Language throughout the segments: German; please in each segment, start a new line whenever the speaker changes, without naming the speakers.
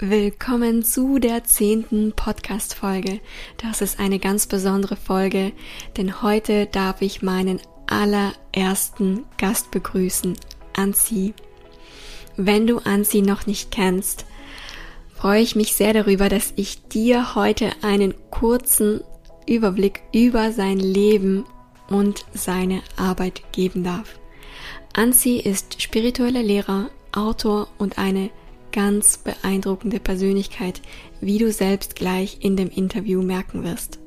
Willkommen zu der zehnten Podcast-Folge. Das ist eine ganz besondere Folge, denn heute darf ich meinen allerersten Gast begrüßen, Anzi. Wenn du Anzi noch nicht kennst, freue ich mich sehr darüber, dass ich dir heute einen kurzen Überblick über sein Leben und seine Arbeit geben darf. Anzi ist spiritueller Lehrer, Autor und eine ganz beeindruckende Persönlichkeit, wie du selbst gleich in dem Interview merken wirst.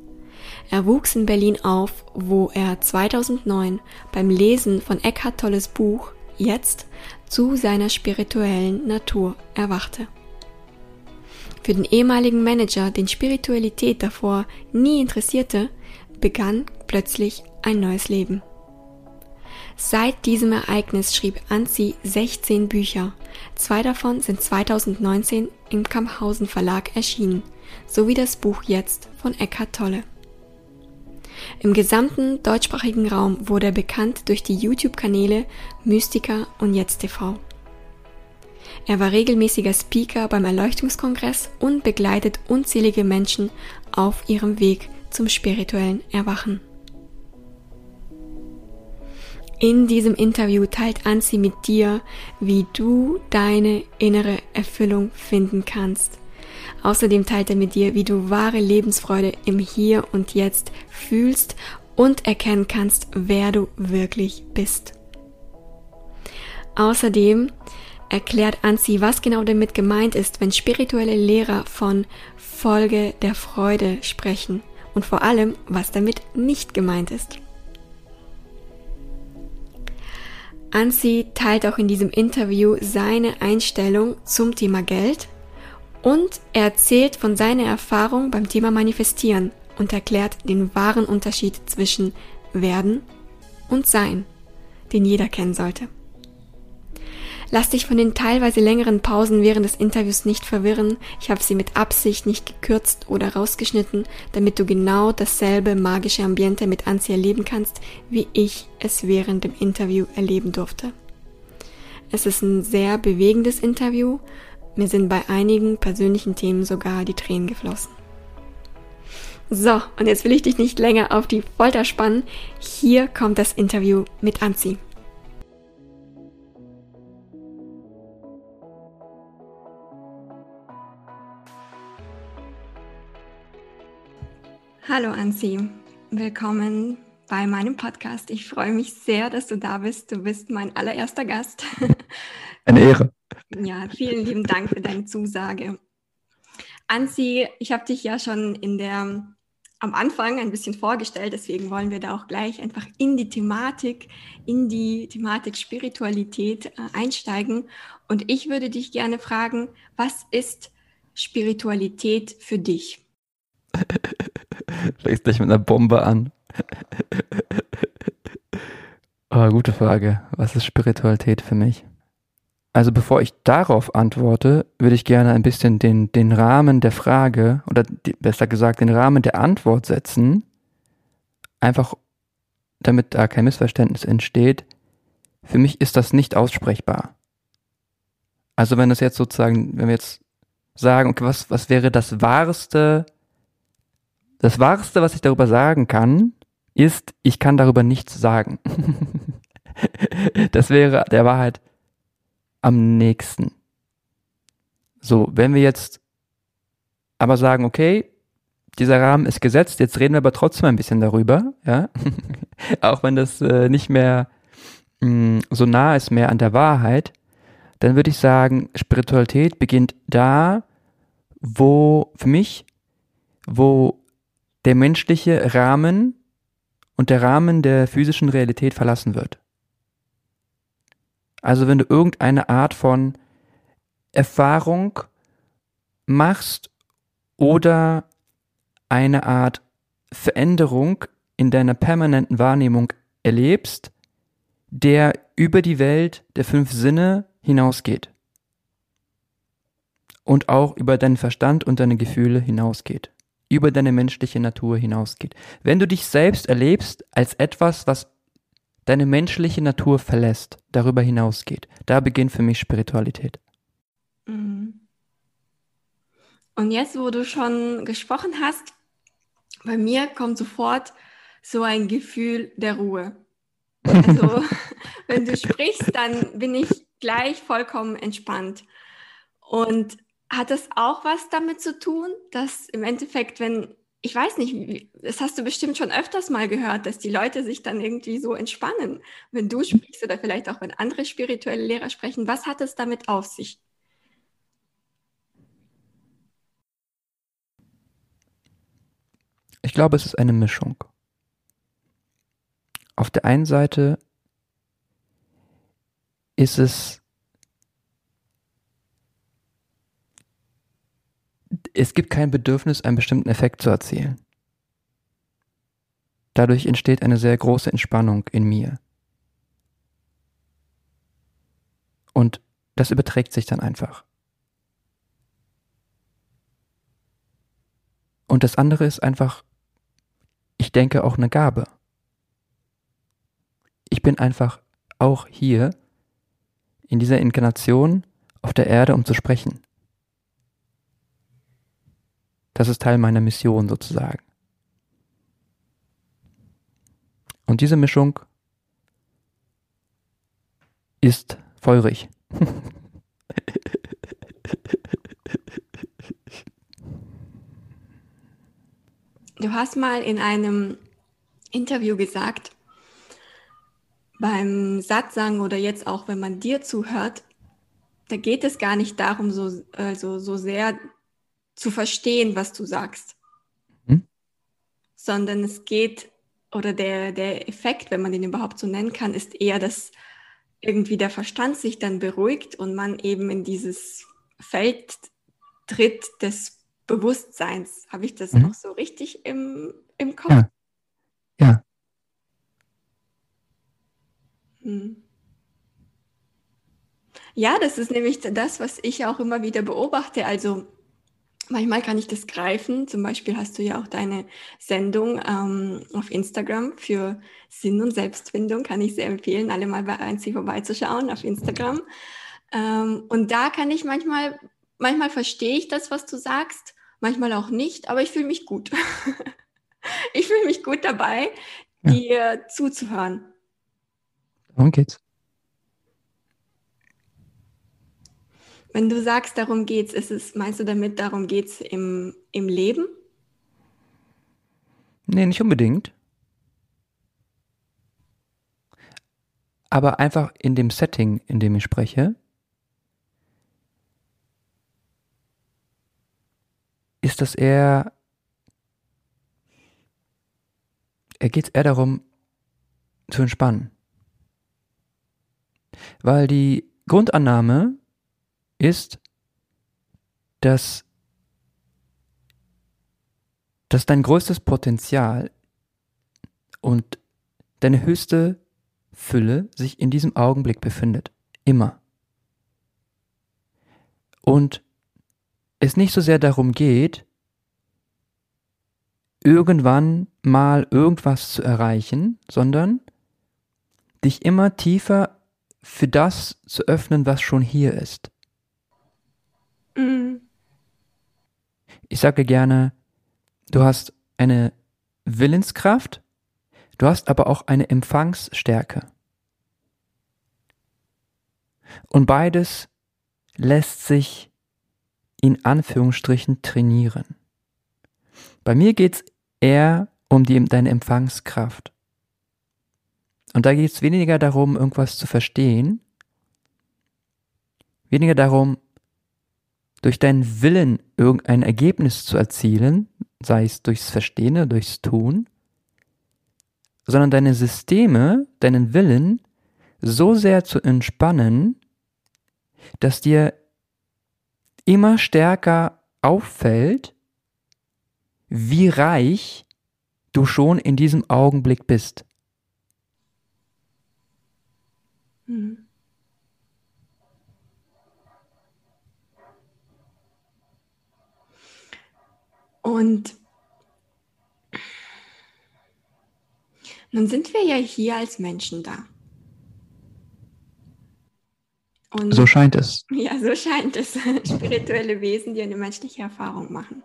Er wuchs in Berlin auf, wo er 2009 beim Lesen von Eckhart Tolles Buch Jetzt zu seiner spirituellen Natur erwachte. Für den ehemaligen Manager, den Spiritualität davor nie interessierte, begann plötzlich ein neues Leben. Seit diesem Ereignis schrieb Anzi 16 Bücher. Zwei davon sind 2019 im Kamphausen Verlag erschienen, sowie das Buch Jetzt von Eckhart Tolle. Im gesamten deutschsprachigen Raum wurde er bekannt durch die YouTube-Kanäle Mystiker und Jetzt TV. Er war regelmäßiger Speaker beim Erleuchtungskongress und begleitet unzählige Menschen auf ihrem Weg zum spirituellen Erwachen. In diesem Interview teilt Anzi mit dir, wie du deine innere Erfüllung finden kannst. Außerdem teilt er mit dir, wie du wahre Lebensfreude im Hier und Jetzt fühlst und erkennen kannst, wer du wirklich bist. Außerdem erklärt Anzi, was genau damit gemeint ist, wenn spirituelle Lehrer von Folge der Freude sprechen und vor allem, was damit nicht gemeint ist. Anzi teilt auch in diesem Interview seine Einstellung zum Thema Geld und er erzählt von seiner Erfahrung beim Thema Manifestieren und erklärt den wahren Unterschied zwischen werden und sein, den jeder kennen sollte. Lass dich von den teilweise längeren Pausen während des Interviews nicht verwirren. Ich habe sie mit Absicht nicht gekürzt oder rausgeschnitten, damit du genau dasselbe magische Ambiente mit Anzi erleben kannst, wie ich es während dem Interview erleben durfte. Es ist ein sehr bewegendes Interview. Mir sind bei einigen persönlichen Themen sogar die Tränen geflossen. So, und jetzt will ich dich nicht länger auf die Folter spannen. Hier kommt das Interview mit Anzi. Hallo Anzi, willkommen bei meinem Podcast. Ich freue mich sehr, dass du da bist. Du bist mein allererster Gast.
Eine Ehre.
Ja, vielen lieben Dank für deine Zusage. Anzi, ich habe dich ja schon in der am Anfang ein bisschen vorgestellt, deswegen wollen wir da auch gleich einfach in die Thematik, in die Thematik Spiritualität äh, einsteigen. Und ich würde dich gerne fragen, was ist Spiritualität für dich?
Fängst gleich mit einer Bombe an. oh, gute Frage. Was ist Spiritualität für mich? Also bevor ich darauf antworte, würde ich gerne ein bisschen den, den Rahmen der Frage oder die, besser gesagt den Rahmen der Antwort setzen. Einfach damit da kein Missverständnis entsteht. Für mich ist das nicht aussprechbar. Also wenn das jetzt sozusagen, wenn wir jetzt sagen, okay, was, was wäre das wahrste das Wahrste, was ich darüber sagen kann, ist, ich kann darüber nichts sagen. das wäre der Wahrheit am nächsten. So, wenn wir jetzt aber sagen, okay, dieser Rahmen ist gesetzt, jetzt reden wir aber trotzdem ein bisschen darüber, ja, auch wenn das äh, nicht mehr mh, mm, so nah ist mehr an der Wahrheit, dann würde ich sagen, Spiritualität beginnt da, wo für mich, wo der menschliche Rahmen und der Rahmen der physischen Realität verlassen wird. Also wenn du irgendeine Art von Erfahrung machst oder eine Art Veränderung in deiner permanenten Wahrnehmung erlebst, der über die Welt der fünf Sinne hinausgeht und auch über deinen Verstand und deine Gefühle hinausgeht über deine menschliche Natur hinausgeht. Wenn du dich selbst erlebst als etwas, was deine menschliche Natur verlässt, darüber hinausgeht, da beginnt für mich Spiritualität.
Mhm. Und jetzt, wo du schon gesprochen hast, bei mir kommt sofort so ein Gefühl der Ruhe. Also, wenn du sprichst, dann bin ich gleich vollkommen entspannt. Und hat das auch was damit zu tun, dass im Endeffekt, wenn, ich weiß nicht, das hast du bestimmt schon öfters mal gehört, dass die Leute sich dann irgendwie so entspannen, wenn du sprichst oder vielleicht auch wenn andere spirituelle Lehrer sprechen. Was hat es damit auf sich?
Ich glaube, es ist eine Mischung. Auf der einen Seite ist es es gibt kein Bedürfnis, einen bestimmten Effekt zu erzielen. Dadurch entsteht eine sehr große Entspannung in mir. Und das überträgt sich dann einfach. Und das andere ist einfach, ich denke auch eine Gabe. Ich bin einfach auch hier in dieser Inkarnation auf der Erde, um zu sprechen. Das ist Teil meiner Mission sozusagen. Und diese Mischung ist feurig.
Du hast mal in einem Interview gesagt, beim Satzang oder jetzt auch, wenn man dir zuhört, da geht es gar nicht darum, so, also so sehr zu verstehen, was du sagst, hm? sondern es geht, oder der, der Effekt, wenn man den überhaupt so nennen kann, ist eher, dass irgendwie der Verstand sich dann beruhigt und man eben in dieses Feld tritt des Bewusstseins. Habe ich das mhm. noch so richtig im, im Kopf?
Ja. ja.
Hm. Ja, das ist nämlich das, was ich auch immer wieder beobachte. Also manchmal kann ich das greifen. Zum Beispiel hast du ja auch deine Sendung ähm, auf Instagram für Sinn und Selbstfindung. Kann ich sehr empfehlen, alle mal bei Einzi vorbeizuschauen auf Instagram. Ähm, und da kann ich manchmal, manchmal verstehe ich das, was du sagst manchmal auch nicht, aber ich fühle mich gut. ich fühle mich gut dabei, ja. dir zuzuhören.
Darum geht's.
Wenn du sagst, darum geht's, ist es, meinst du damit, darum geht's im, im Leben?
Nee, nicht unbedingt. Aber einfach in dem Setting, in dem ich spreche, ist das eher, er geht eher darum, zu entspannen. Weil die Grundannahme ist, dass, dass dein größtes Potenzial und deine höchste Fülle sich in diesem Augenblick befindet. Immer. Und es nicht so sehr darum geht, irgendwann mal irgendwas zu erreichen, sondern dich immer tiefer für das zu öffnen, was schon hier ist. Mhm. Ich sage gerne, du hast eine Willenskraft, du hast aber auch eine Empfangsstärke. Und beides lässt sich in Anführungsstrichen trainieren. Bei mir geht es eher um die, deine Empfangskraft. Und da geht es weniger darum, irgendwas zu verstehen, weniger darum, durch deinen Willen irgendein Ergebnis zu erzielen, sei es durchs Verstehen oder durchs Tun, sondern deine Systeme, deinen Willen so sehr zu entspannen, dass dir immer stärker auffällt, wie reich du schon in diesem Augenblick bist. Mhm.
Und nun sind wir ja hier als Menschen da.
Und so scheint es.
Ja, so scheint es. Spirituelle Wesen, die eine menschliche Erfahrung machen.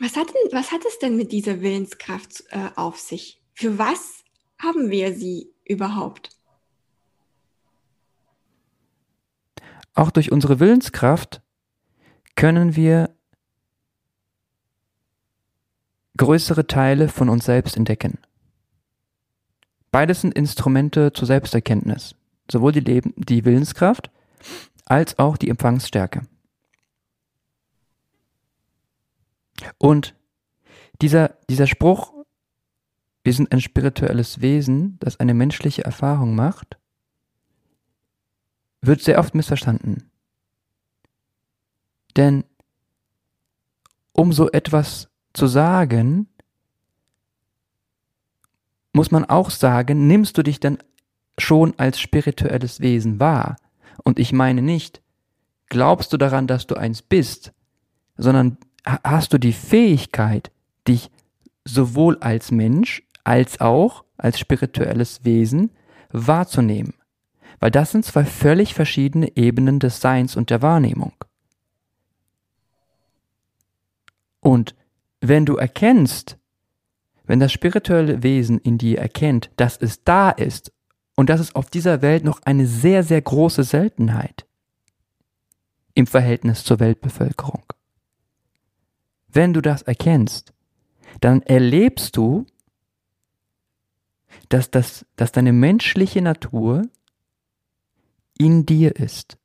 Was hat, denn, was hat es denn mit dieser Willenskraft äh, auf sich? Für was haben wir sie überhaupt?
Auch durch unsere Willenskraft können wir größere Teile von uns selbst entdecken. Beides sind Instrumente zur Selbsterkenntnis, sowohl die, Leben, die Willenskraft als auch die Empfangsstärke. Und dieser, dieser Spruch, wir sind ein spirituelles Wesen, das eine menschliche Erfahrung macht, wird sehr oft missverstanden. Denn um so etwas zu sagen, muss man auch sagen, nimmst du dich denn schon als spirituelles Wesen wahr? Und ich meine nicht, glaubst du daran, dass du eins bist, sondern hast du die Fähigkeit, dich sowohl als Mensch als auch als spirituelles Wesen wahrzunehmen. Weil das sind zwei völlig verschiedene Ebenen des Seins und der Wahrnehmung. Und wenn du erkennst, wenn das spirituelle Wesen in dir erkennt, dass es da ist und dass es auf dieser Welt noch eine sehr, sehr große Seltenheit im Verhältnis zur Weltbevölkerung. Wenn du das erkennst, dann erlebst du, dass, das, dass deine menschliche Natur in dir ist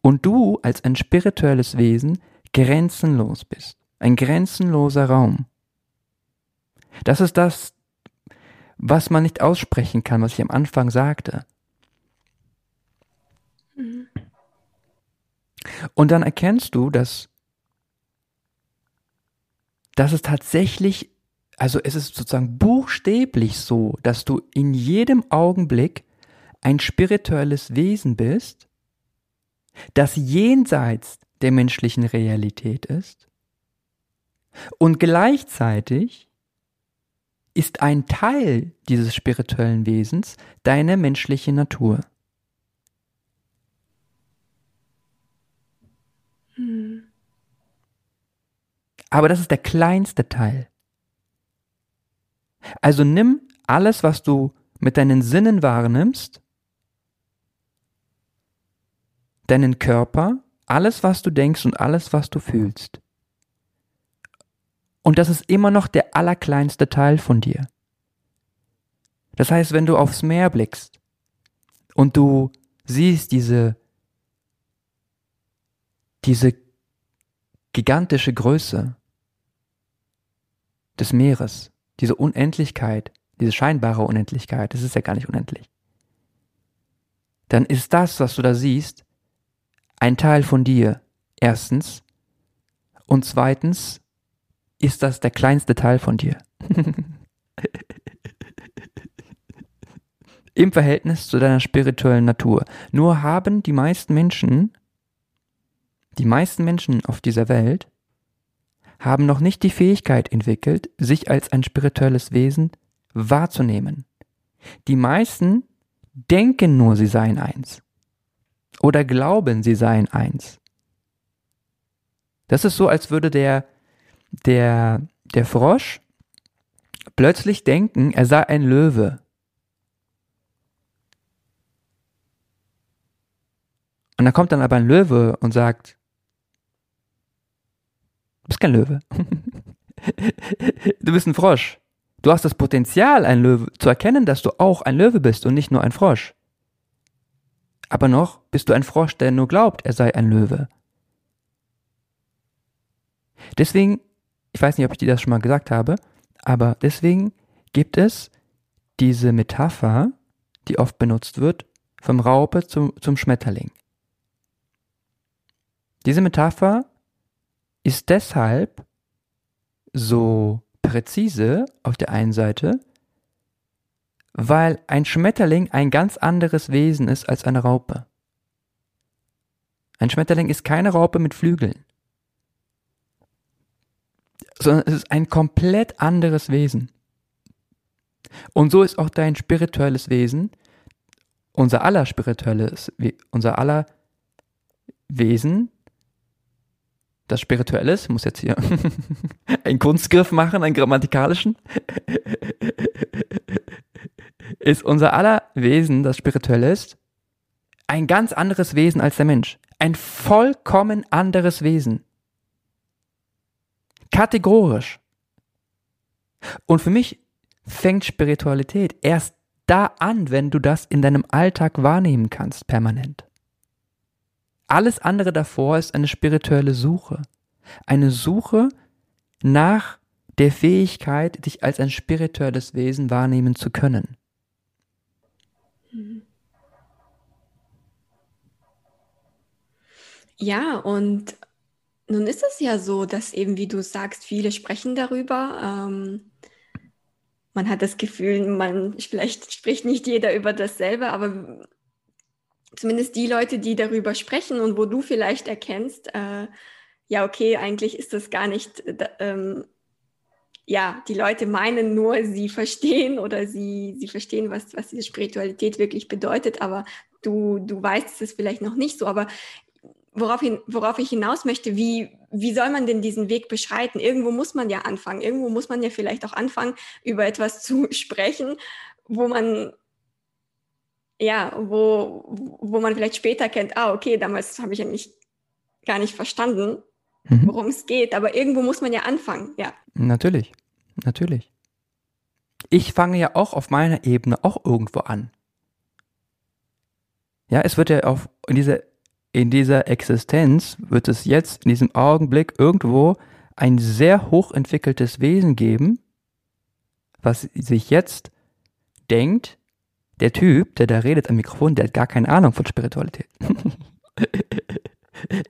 und du als ein spirituelles Wesen grenzenlos bist, ein grenzenloser Raum. Das ist das, was man nicht aussprechen kann, was ich am Anfang sagte. Mhm. Und dann erkennst du, dass, dass es tatsächlich, also es ist sozusagen buchstäblich so, dass du in jedem Augenblick ein spirituelles Wesen bist, das jenseits der menschlichen Realität ist und gleichzeitig ist ein Teil dieses spirituellen Wesens deine menschliche Natur. Hm. Aber das ist der kleinste Teil. Also nimm alles, was du mit deinen Sinnen wahrnimmst, deinen Körper, alles, was du denkst und alles, was du fühlst. Und das ist immer noch der allerkleinste Teil von dir. Das heißt, wenn du aufs Meer blickst und du siehst diese, diese gigantische Größe des Meeres, diese Unendlichkeit, diese scheinbare Unendlichkeit, das ist ja gar nicht unendlich, dann ist das, was du da siehst, ein Teil von dir, erstens, und zweitens ist das der kleinste Teil von dir. Im Verhältnis zu deiner spirituellen Natur. Nur haben die meisten Menschen, die meisten Menschen auf dieser Welt, haben noch nicht die Fähigkeit entwickelt, sich als ein spirituelles Wesen wahrzunehmen. Die meisten denken nur, sie seien eins. Oder glauben, sie seien eins. Das ist so, als würde der der, der Frosch plötzlich denken, er sei ein Löwe. Und dann kommt dann aber ein Löwe und sagt, du bist kein Löwe. du bist ein Frosch. Du hast das Potenzial, ein Löwe zu erkennen, dass du auch ein Löwe bist und nicht nur ein Frosch. Aber noch bist du ein Frosch, der nur glaubt, er sei ein Löwe. Deswegen ich weiß nicht, ob ich dir das schon mal gesagt habe, aber deswegen gibt es diese Metapher, die oft benutzt wird, vom Raupe zum, zum Schmetterling. Diese Metapher ist deshalb so präzise auf der einen Seite, weil ein Schmetterling ein ganz anderes Wesen ist als eine Raupe. Ein Schmetterling ist keine Raupe mit Flügeln sondern es ist ein komplett anderes Wesen. Und so ist auch dein spirituelles Wesen unser aller spirituelles, unser aller Wesen, das Spirituelle ist, muss jetzt hier einen Kunstgriff machen, einen grammatikalischen, ist unser aller Wesen, das Spirituelle ist, ein ganz anderes Wesen als der Mensch. Ein vollkommen anderes Wesen. Kategorisch. Und für mich fängt Spiritualität erst da an, wenn du das in deinem Alltag wahrnehmen kannst, permanent. Alles andere davor ist eine spirituelle Suche. Eine Suche nach der Fähigkeit, dich als ein spirituelles Wesen wahrnehmen zu können.
Ja, und nun ist es ja so, dass eben, wie du sagst, viele sprechen darüber. Ähm, man hat das Gefühl, man vielleicht spricht nicht jeder über dasselbe, aber zumindest die Leute, die darüber sprechen und wo du vielleicht erkennst, äh, ja, okay, eigentlich ist das gar nicht, äh, ähm, ja, die Leute meinen nur, sie verstehen oder sie, sie verstehen, was, was diese Spiritualität wirklich bedeutet, aber du, du weißt es vielleicht noch nicht so. Aber worauf, hin, worauf ich hinaus möchte, wie, wie soll man denn diesen Weg beschreiten? Irgendwo muss man ja anfangen. Irgendwo muss man ja vielleicht auch anfangen, über etwas zu sprechen, wo man ja, wo, wo man vielleicht später kennt, ah, okay, damals habe ich ja nicht, gar nicht verstanden, mhm. worum es geht, aber irgendwo muss man ja anfangen, ja.
Natürlich, natürlich. Ich fange ja auch auf meiner Ebene auch irgendwo an. Ja, es wird ja auf, in dieser in dieser Existenz wird es jetzt in diesem Augenblick irgendwo ein sehr hochentwickeltes Wesen geben, was sich jetzt denkt, der Typ, der da redet am Mikrofon, der hat gar keine Ahnung von Spiritualität.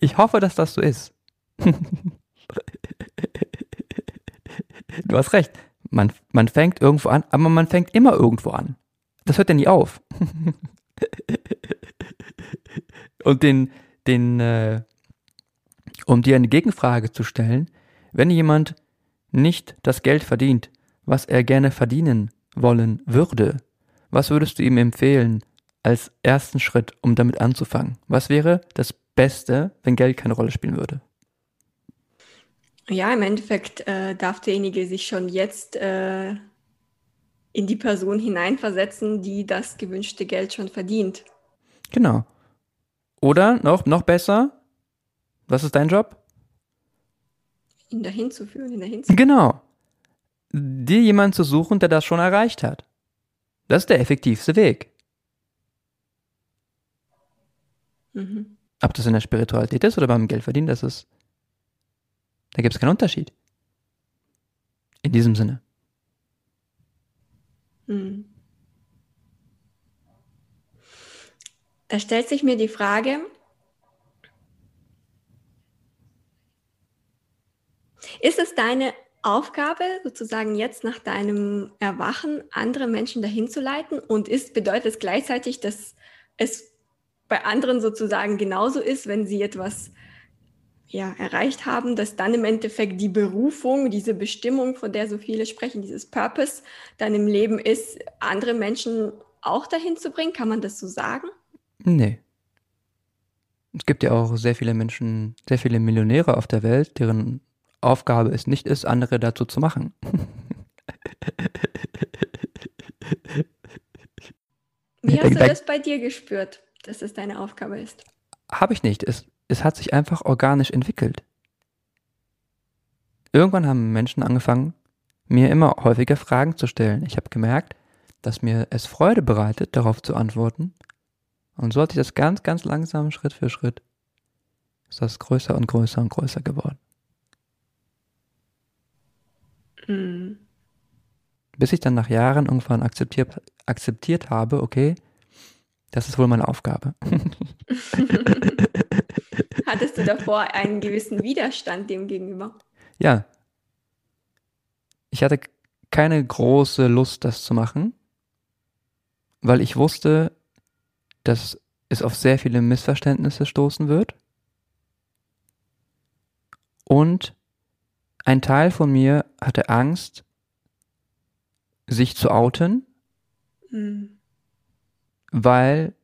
ich hoffe, dass das so ist. du hast recht. Man, man fängt irgendwo an, aber man fängt immer irgendwo an. Das hört ja nie auf. Und den, den, äh, um dir eine Gegenfrage zu stellen, wenn jemand nicht das Geld verdient, was er gerne verdienen wollen würde, was würdest du ihm empfehlen als ersten Schritt, um damit anzufangen? Was wäre das Beste, wenn Geld keine Rolle spielen würde?
Ja, im Endeffekt äh, darf derjenige sich schon jetzt äh, in die Person hineinversetzen, die das gewünschte Geld schon verdient.
Genau. Oder noch, noch besser, was ist dein Job?
Ihn dahin zu führen, ihn dahin zu
Genau. Dir jemanden zu suchen, der das schon erreicht hat. Das ist der effektivste Weg. Mhm. Ob das in der Spiritualität ist oder beim Geldverdienen, das ist. Da gibt es keinen Unterschied. In diesem Sinne. Mhm.
Da stellt sich mir die Frage, ist es deine Aufgabe, sozusagen jetzt nach deinem Erwachen andere Menschen dahin zu leiten? Und ist, bedeutet es gleichzeitig, dass es bei anderen sozusagen genauso ist, wenn sie etwas ja, erreicht haben, dass dann im Endeffekt die Berufung, diese Bestimmung, von der so viele sprechen, dieses Purpose dann im Leben ist, andere Menschen auch dahin zu bringen? Kann man das so sagen?
Nee. Es gibt ja auch sehr viele Menschen, sehr viele Millionäre auf der Welt, deren Aufgabe es nicht ist, andere dazu zu machen.
Wie hast du das bei dir gespürt, dass es deine Aufgabe ist?
Habe ich nicht. Es, es hat sich einfach organisch entwickelt. Irgendwann haben Menschen angefangen, mir immer häufiger Fragen zu stellen. Ich habe gemerkt, dass mir es Freude bereitet, darauf zu antworten und so hat sich das ganz, ganz langsam, Schritt für Schritt, ist das größer und größer und größer geworden. Mhm. Bis ich dann nach Jahren irgendwann akzeptiert, akzeptiert habe, okay, das ist wohl meine Aufgabe.
Hattest du davor einen gewissen Widerstand dem gegenüber?
Ja. Ich hatte keine große Lust, das zu machen, weil ich wusste, dass es auf sehr viele Missverständnisse stoßen wird. Und ein Teil von mir hatte Angst, sich zu outen, mhm. weil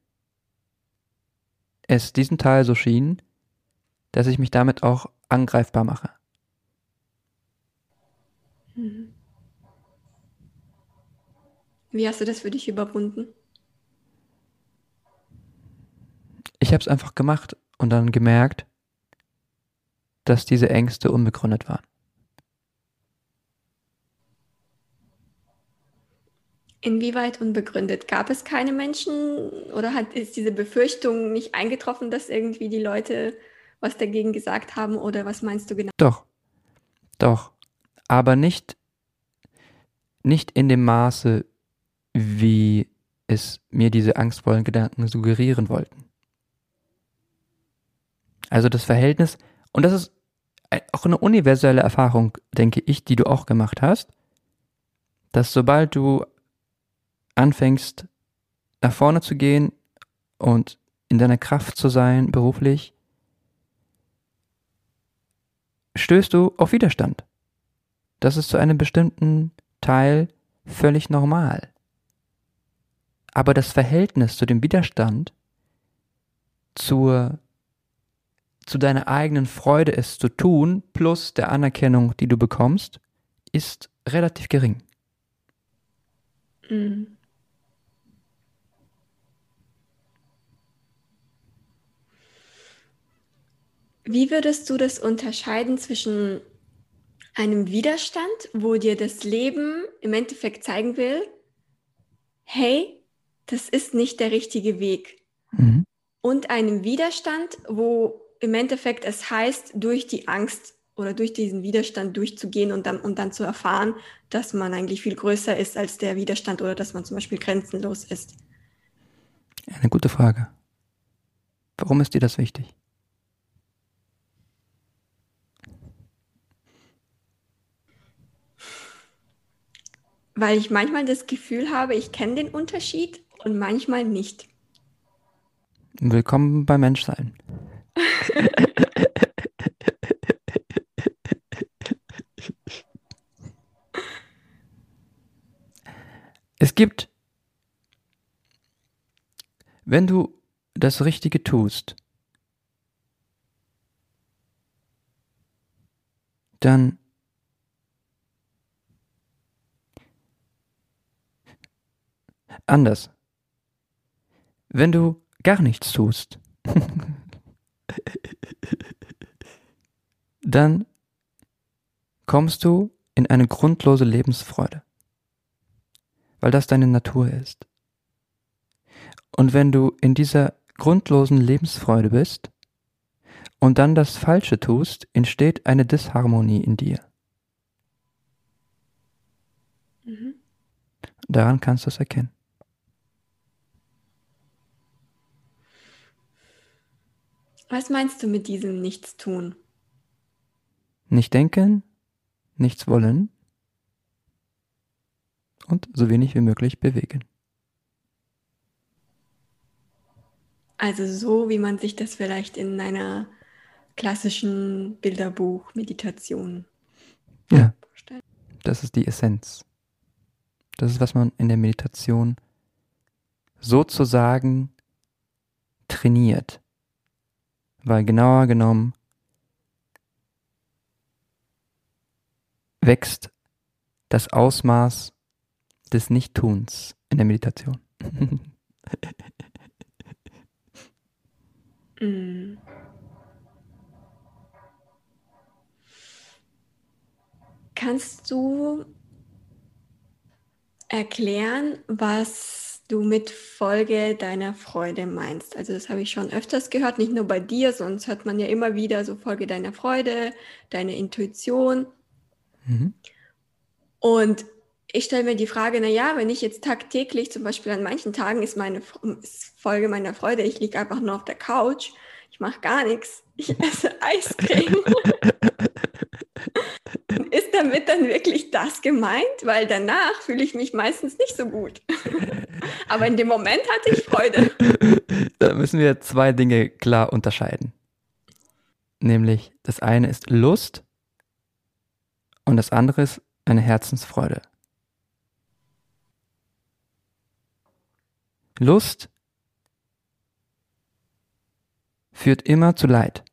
es diesen Teil so schien, dass ich mich damit auch angreifbar mache.
Mhm. Wie hast du das für dich überwunden?
Ich habe es einfach gemacht und dann gemerkt, dass diese Ängste unbegründet waren.
Inwieweit unbegründet? Gab es keine Menschen oder hat, ist diese Befürchtung nicht eingetroffen, dass irgendwie die Leute was dagegen gesagt haben oder was meinst du genau?
Doch, doch, aber nicht, nicht in dem Maße, wie es mir diese angstvollen Gedanken suggerieren wollten. Also das Verhältnis, und das ist auch eine universelle Erfahrung, denke ich, die du auch gemacht hast, dass sobald du anfängst, nach vorne zu gehen und in deiner Kraft zu sein, beruflich, stößt du auf Widerstand. Das ist zu einem bestimmten Teil völlig normal. Aber das Verhältnis zu dem Widerstand, zur, zu deiner eigenen Freude, es zu tun, plus der Anerkennung, die du bekommst, ist relativ gering. Mhm.
Wie würdest du das unterscheiden zwischen einem Widerstand, wo dir das Leben im Endeffekt zeigen will, hey, das ist nicht der richtige Weg. Mhm. Und einem Widerstand, wo im Endeffekt es heißt, durch die Angst oder durch diesen Widerstand durchzugehen und dann, und dann zu erfahren, dass man eigentlich viel größer ist als der Widerstand oder dass man zum Beispiel grenzenlos ist.
Eine gute Frage. Warum ist dir das wichtig?
weil ich manchmal das Gefühl habe, ich kenne den Unterschied und manchmal nicht.
Willkommen beim Menschsein. Es gibt, wenn du das Richtige tust, dann Anders. Wenn du gar nichts tust, dann kommst du in eine grundlose Lebensfreude, weil das deine Natur ist. Und wenn du in dieser grundlosen Lebensfreude bist und dann das Falsche tust, entsteht eine Disharmonie in dir. Mhm. Daran kannst du es erkennen.
Was meinst du mit diesem Nichtstun?
Nicht denken, nichts wollen und so wenig wie möglich bewegen.
Also so, wie man sich das vielleicht in einer klassischen Bilderbuch-Meditation
ja, vorstellt. Das ist die Essenz. Das ist, was man in der Meditation sozusagen trainiert. Weil genauer genommen wächst das Ausmaß des Nichttuns in der Meditation. mm.
Kannst du erklären, was du mit Folge deiner Freude meinst. Also das habe ich schon öfters gehört, nicht nur bei dir, sonst hört man ja immer wieder so Folge deiner Freude, deine Intuition. Mhm. Und ich stelle mir die Frage, na ja, wenn ich jetzt tagtäglich, zum Beispiel an manchen Tagen ist meine ist Folge meiner Freude, ich liege einfach nur auf der Couch, ich mache gar nichts, ich esse Eiscreme. damit dann wirklich das gemeint? Weil danach fühle ich mich meistens nicht so gut. Aber in dem Moment hatte ich Freude.
Da müssen wir zwei Dinge klar unterscheiden. Nämlich das eine ist Lust und das andere ist eine Herzensfreude. Lust führt immer zu Leid.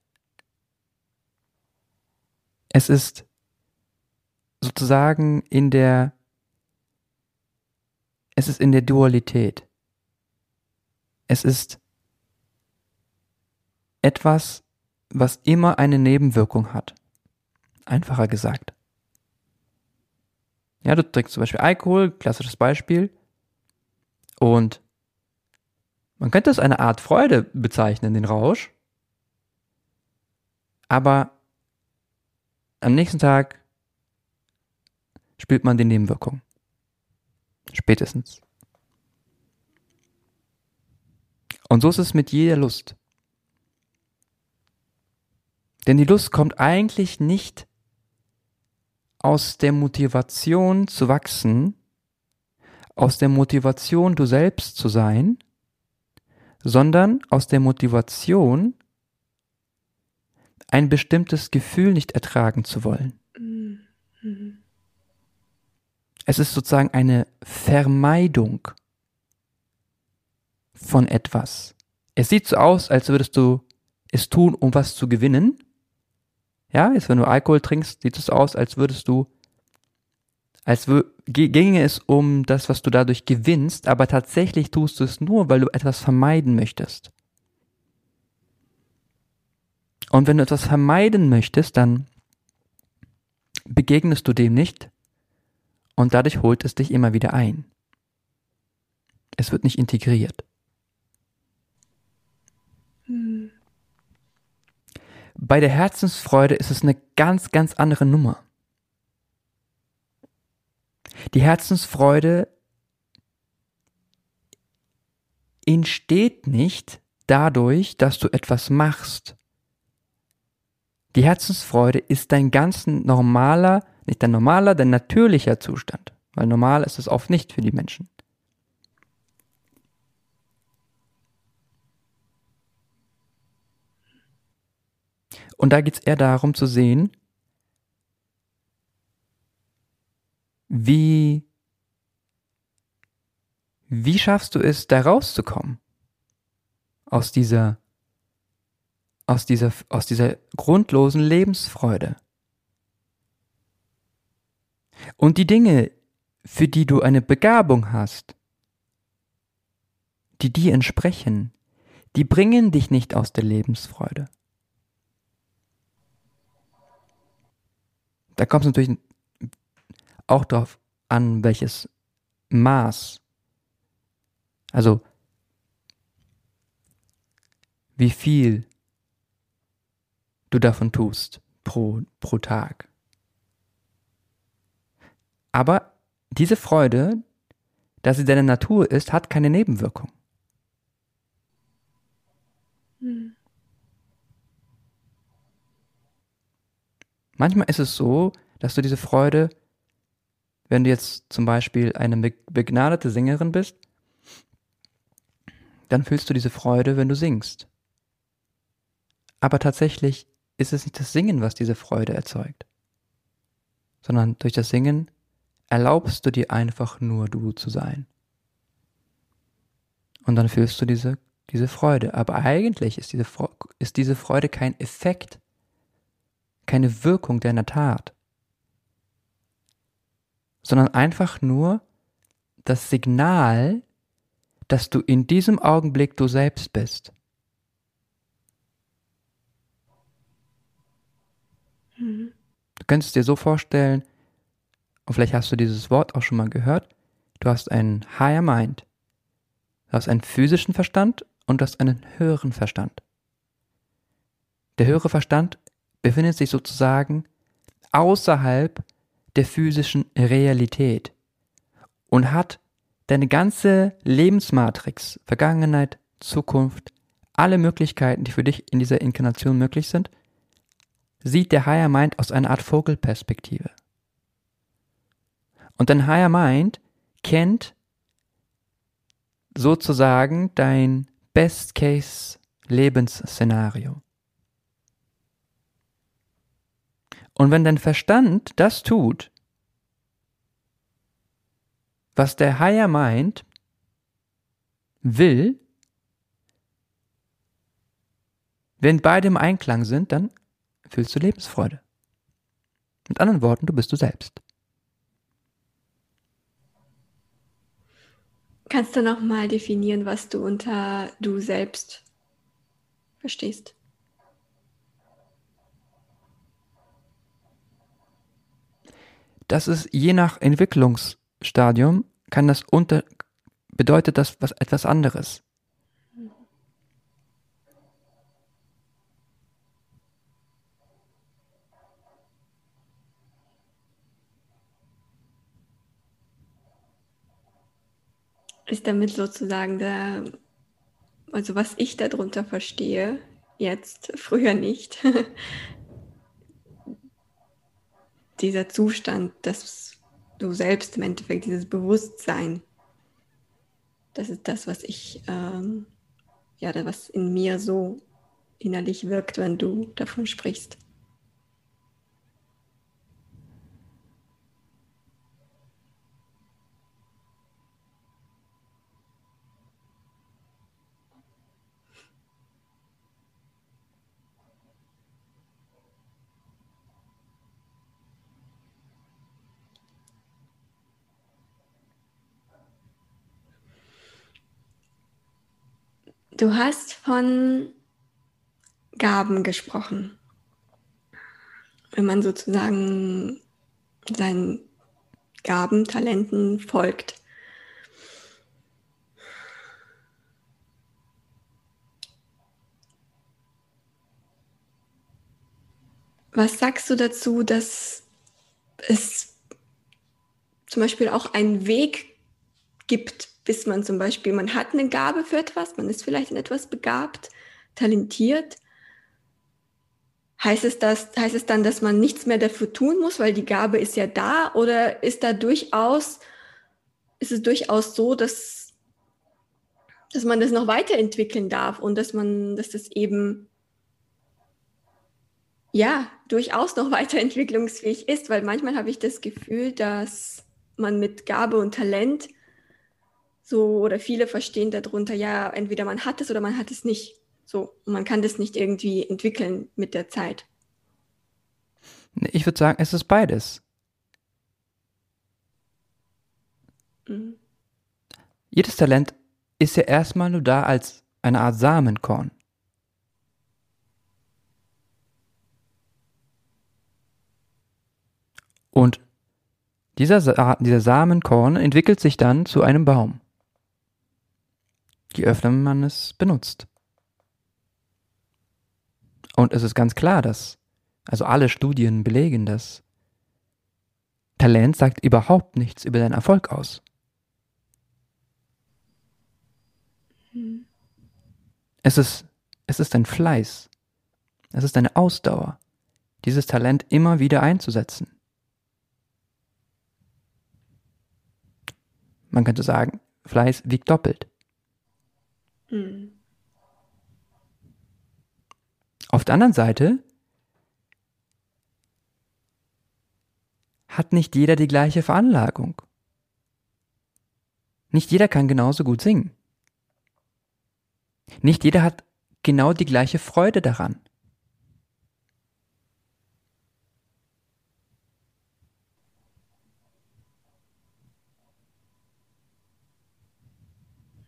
Es ist sozusagen in der, es ist in der Dualität. Es ist etwas, was immer eine Nebenwirkung hat. Einfacher gesagt. Ja, du trinkst zum Beispiel Alkohol, klassisches Beispiel. Und man könnte es eine Art Freude bezeichnen, den Rausch. Aber am nächsten Tag spürt man die Nebenwirkungen. Spätestens. Und so ist es mit jeder Lust. Denn die Lust kommt eigentlich nicht aus der Motivation zu wachsen, aus der Motivation du selbst zu sein, sondern aus der Motivation ein bestimmtes Gefühl nicht ertragen zu wollen. Mhm. Es ist sozusagen eine Vermeidung von etwas. Es sieht so aus, als würdest du es tun, um was zu gewinnen, ja, jetzt wenn du Alkohol trinkst, sieht es aus, als würdest du, als ginge es um das, was du dadurch gewinnst, aber tatsächlich tust du es nur, weil du etwas vermeiden möchtest. Und wenn du etwas vermeiden möchtest, dann begegnest du dem nicht und dadurch holt es dich immer wieder ein. Es wird nicht integriert. Hm. Bei der Herzensfreude ist es eine ganz, ganz andere Nummer. Die Herzensfreude entsteht nicht dadurch, dass du etwas machst. Die Herzensfreude ist dein ganz normaler, nicht dein normaler, dein natürlicher Zustand. Weil normal ist es oft nicht für die Menschen. Und da geht es eher darum zu sehen, wie, wie schaffst du es, da rauszukommen? Aus dieser, aus dieser, aus dieser grundlosen Lebensfreude. Und die Dinge, für die du eine Begabung hast, die dir entsprechen, die bringen dich nicht aus der Lebensfreude. Da kommt es natürlich auch darauf an, welches Maß. Also, wie viel du davon tust pro, pro Tag. Aber diese Freude, dass sie deine Natur ist, hat keine Nebenwirkung. Hm. Manchmal ist es so, dass du diese Freude, wenn du jetzt zum Beispiel eine begnadete Sängerin bist, dann fühlst du diese Freude, wenn du singst. Aber tatsächlich ist es nicht das Singen, was diese Freude erzeugt, sondern durch das Singen erlaubst du dir einfach nur du zu sein. Und dann fühlst du diese, diese Freude. Aber eigentlich ist diese, ist diese Freude kein Effekt keine Wirkung deiner Tat, sondern einfach nur das Signal, dass du in diesem Augenblick du selbst bist. Mhm. Du könntest dir so vorstellen, und vielleicht hast du dieses Wort auch schon mal gehört, du hast einen Higher Mind. Du hast einen physischen Verstand und du hast einen höheren Verstand. Der höhere Verstand befindet sich sozusagen außerhalb der physischen Realität und hat deine ganze Lebensmatrix, Vergangenheit, Zukunft, alle Möglichkeiten, die für dich in dieser Inkarnation möglich sind, sieht der Higher Mind aus einer Art Vogelperspektive. Und dein Higher Mind kennt sozusagen dein Best-Case-Lebensszenario. Und wenn dein Verstand das tut, was der Higher Mind will, Wenn beide im Einklang sind, dann fühlst du Lebensfreude. Mit anderen Worten, du bist du selbst.
Kannst du noch mal definieren, was du unter du selbst verstehst?
Das ist je nach Entwicklungsstadium kann das unter bedeutet das was etwas anderes.
Ist damit sozusagen der, also was ich darunter verstehe, jetzt, früher nicht, dieser Zustand, dass du selbst im Endeffekt, dieses Bewusstsein, das ist das, was ich, ähm, ja, was in mir so innerlich wirkt, wenn du davon sprichst. Du hast von Gaben gesprochen. Wenn man sozusagen seinen Gaben, Talenten folgt. Was sagst du dazu, dass es zum Beispiel auch einen Weg gibt, bis man zum Beispiel, man hat eine Gabe für etwas, man ist vielleicht in etwas begabt, talentiert. Heißt es, das, heißt es dann, dass man nichts mehr dafür tun muss, weil die Gabe ist ja da? Oder ist da durchaus, ist es durchaus so, dass, dass man das noch weiterentwickeln darf und dass man, dass das eben ja durchaus noch weiterentwicklungsfähig ist, weil manchmal habe ich das Gefühl, dass man mit Gabe und Talent so, oder viele verstehen darunter, ja, entweder man hat es oder man hat es nicht. So, und man kann das nicht irgendwie entwickeln mit der Zeit.
Ich würde sagen, es ist beides. Mhm. Jedes Talent ist ja erstmal nur da als eine Art Samenkorn. Und dieser, Sa dieser Samenkorn entwickelt sich dann zu einem Baum je öfter man es benutzt. Und es ist ganz klar, dass, also alle Studien belegen das, Talent sagt überhaupt nichts über deinen Erfolg aus. Hm. Es ist, es ist ein Fleiß. Es ist eine Ausdauer, dieses Talent immer wieder einzusetzen. Man könnte sagen, Fleiß wiegt doppelt. Mhm. Auf der anderen Seite hat nicht jeder die gleiche Veranlagung. Nicht jeder kann genauso gut singen. Nicht jeder hat genau die gleiche Freude daran.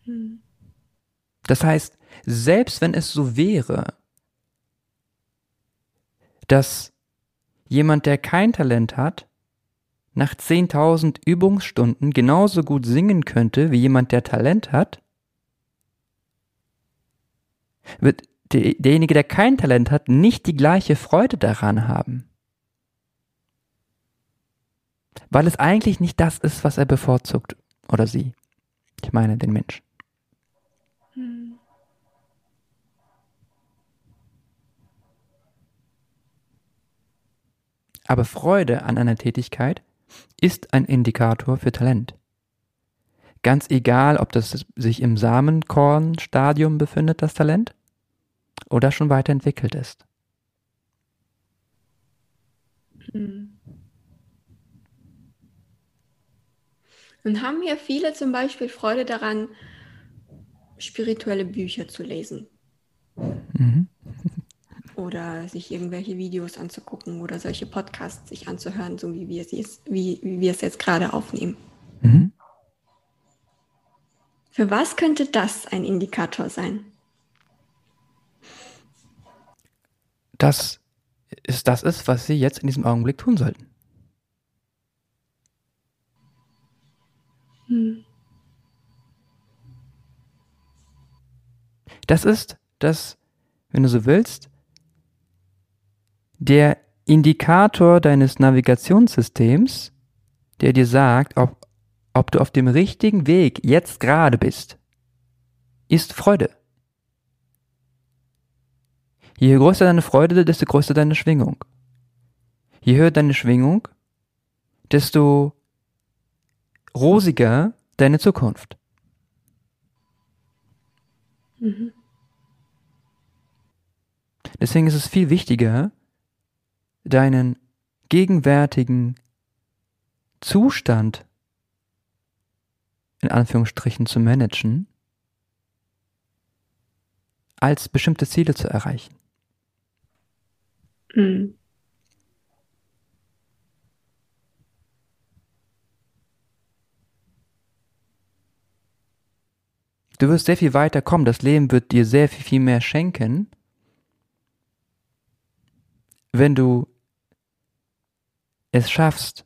Hm. Das heißt, selbst wenn es so wäre, dass jemand, der kein Talent hat, nach 10.000 Übungsstunden genauso gut singen könnte wie jemand, der Talent hat, wird derjenige, der kein Talent hat, nicht die gleiche Freude daran haben. Weil es eigentlich nicht das ist, was er bevorzugt oder sie. Ich meine den Mensch. Aber Freude an einer Tätigkeit ist ein Indikator für Talent. Ganz egal, ob das sich im Samenkornstadium befindet, das Talent, oder schon weiterentwickelt ist.
Hm. Und haben hier viele zum Beispiel Freude daran, spirituelle Bücher zu lesen? Mhm. Oder sich irgendwelche Videos anzugucken oder solche Podcasts sich anzuhören, so wie wir es, wie, wie wir es jetzt gerade aufnehmen. Mhm. Für was könnte das ein Indikator sein?
Das ist das ist, was Sie jetzt in diesem Augenblick tun sollten. Hm. Das ist das, wenn du so willst, der Indikator deines Navigationssystems, der dir sagt, ob, ob du auf dem richtigen Weg jetzt gerade bist, ist Freude. Je größer deine Freude, desto größer deine Schwingung. Je höher deine Schwingung, desto rosiger deine Zukunft. Mhm. Deswegen ist es viel wichtiger, deinen gegenwärtigen Zustand in Anführungsstrichen zu managen, als bestimmte Ziele zu erreichen. Mhm. Du wirst sehr viel weiter kommen. Das Leben wird dir sehr viel, viel mehr schenken, wenn du es schaffst,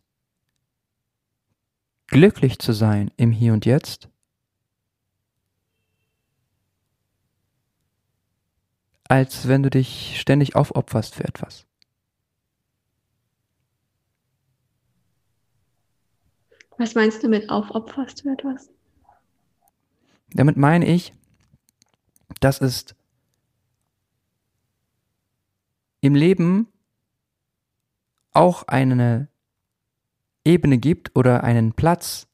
glücklich zu sein im Hier und Jetzt, als wenn du dich ständig aufopferst für etwas.
Was meinst du mit aufopferst für etwas?
Damit meine ich, dass es im Leben auch eine Ebene gibt oder einen Platz,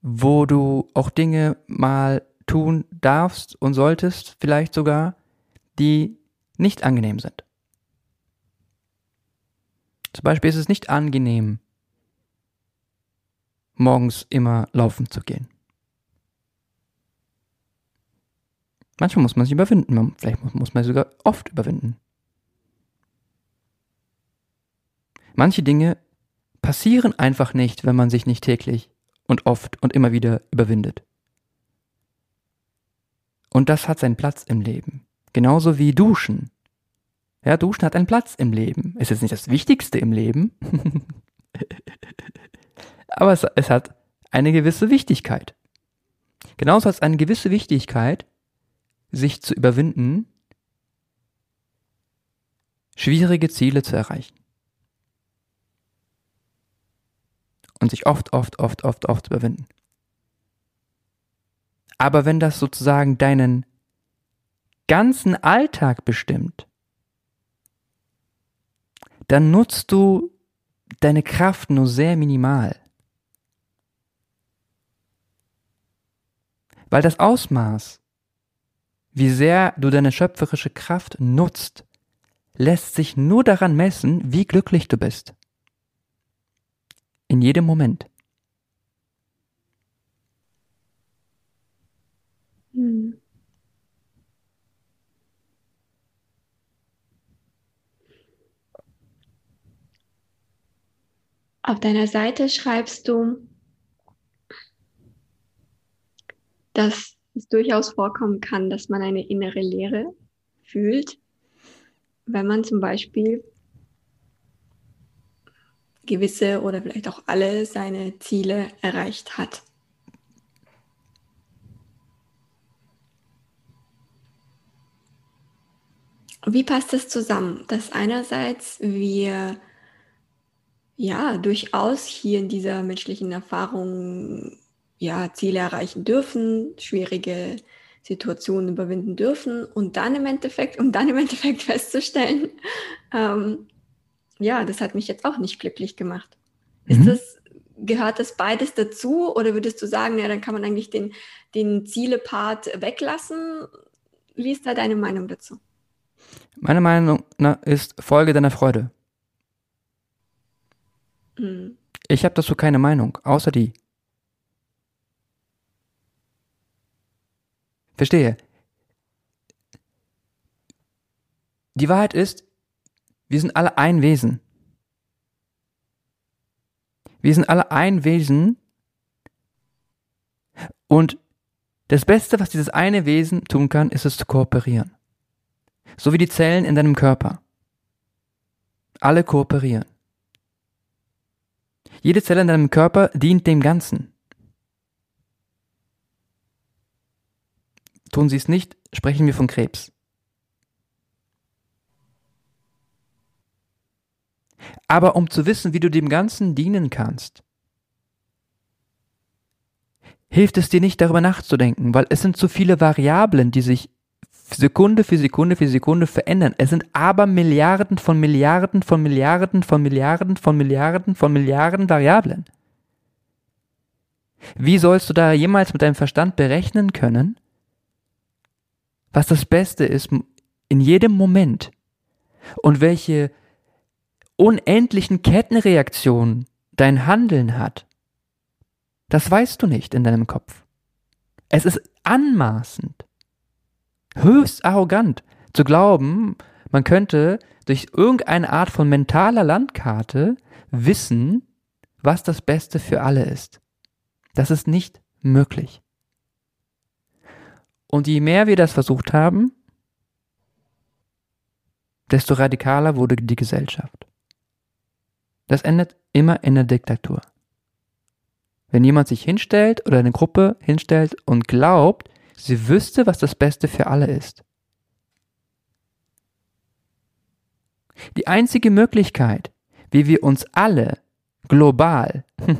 wo du auch Dinge mal tun darfst und solltest, vielleicht sogar, die nicht angenehm sind. Zum Beispiel ist es nicht angenehm, morgens immer laufen zu gehen. Manchmal muss man sich überwinden, vielleicht muss man sogar oft überwinden. Manche Dinge passieren einfach nicht, wenn man sich nicht täglich und oft und immer wieder überwindet. Und das hat seinen Platz im Leben. Genauso wie Duschen. Ja, Duschen hat einen Platz im Leben. Ist jetzt nicht das Wichtigste im Leben. Aber es, es hat eine gewisse Wichtigkeit. Genauso hat es eine gewisse Wichtigkeit, sich zu überwinden, schwierige Ziele zu erreichen. Und sich oft, oft, oft, oft, oft überwinden. Aber wenn das sozusagen deinen ganzen Alltag bestimmt, dann nutzt du deine Kraft nur sehr minimal. Weil das Ausmaß, wie sehr du deine schöpferische Kraft nutzt, lässt sich nur daran messen, wie glücklich du bist. In jedem Moment. Hm.
Auf deiner Seite schreibst du, dass es durchaus vorkommen kann, dass man eine innere Leere fühlt, wenn man zum Beispiel gewisse oder vielleicht auch alle seine Ziele erreicht hat. Wie passt das zusammen, dass einerseits wir ja durchaus hier in dieser menschlichen Erfahrung ja, Ziele erreichen dürfen, schwierige Situationen überwinden dürfen und dann im Endeffekt, um dann im Endeffekt festzustellen, ähm, ja, das hat mich jetzt auch nicht glücklich gemacht. Mhm. Ist das, gehört das beides dazu oder würdest du sagen, ja, dann kann man eigentlich den, den Ziele-Part weglassen? Wie ist da deine Meinung dazu?
Meine Meinung ist Folge deiner Freude. Mhm. Ich habe dazu keine Meinung, außer die. Verstehe. Die Wahrheit ist, wir sind alle ein Wesen. Wir sind alle ein Wesen und das Beste, was dieses eine Wesen tun kann, ist es zu kooperieren. So wie die Zellen in deinem Körper. Alle kooperieren. Jede Zelle in deinem Körper dient dem Ganzen. Tun sie es nicht, sprechen wir von Krebs. Aber um zu wissen, wie du dem Ganzen dienen kannst, hilft es dir nicht darüber nachzudenken, weil es sind zu viele Variablen, die sich Sekunde für Sekunde für Sekunde verändern. Es sind aber Milliarden von Milliarden von Milliarden von Milliarden von Milliarden von Milliarden Variablen. Wie sollst du da jemals mit deinem Verstand berechnen können, was das Beste ist in jedem Moment und welche unendlichen Kettenreaktionen dein Handeln hat? Das weißt du nicht in deinem Kopf. Es ist anmaßend, höchst arrogant zu glauben, man könnte durch irgendeine Art von mentaler Landkarte wissen, was das Beste für alle ist. Das ist nicht möglich. Und je mehr wir das versucht haben, desto radikaler wurde die Gesellschaft. Das endet immer in der Diktatur. Wenn jemand sich hinstellt oder eine Gruppe hinstellt und glaubt, sie wüsste, was das Beste für alle ist. Die einzige Möglichkeit, wie wir uns alle global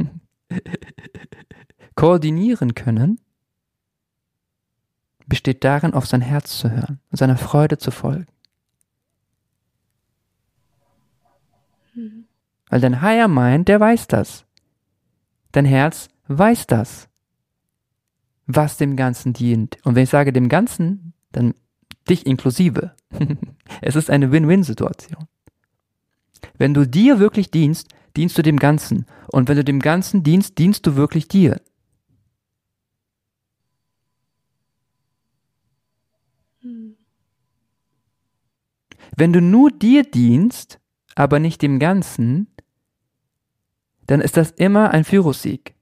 koordinieren können, besteht darin, auf sein Herz zu hören und seiner Freude zu folgen. Weil dein Higher Mind, der weiß das. Dein Herz weiß das, was dem Ganzen dient. Und wenn ich sage dem Ganzen, dann dich inklusive. es ist eine Win-Win-Situation. Wenn du dir wirklich dienst, dienst du dem Ganzen. Und wenn du dem Ganzen dienst, dienst du wirklich dir. Wenn du nur dir dienst, aber nicht dem Ganzen, dann ist das immer ein Führungssieg.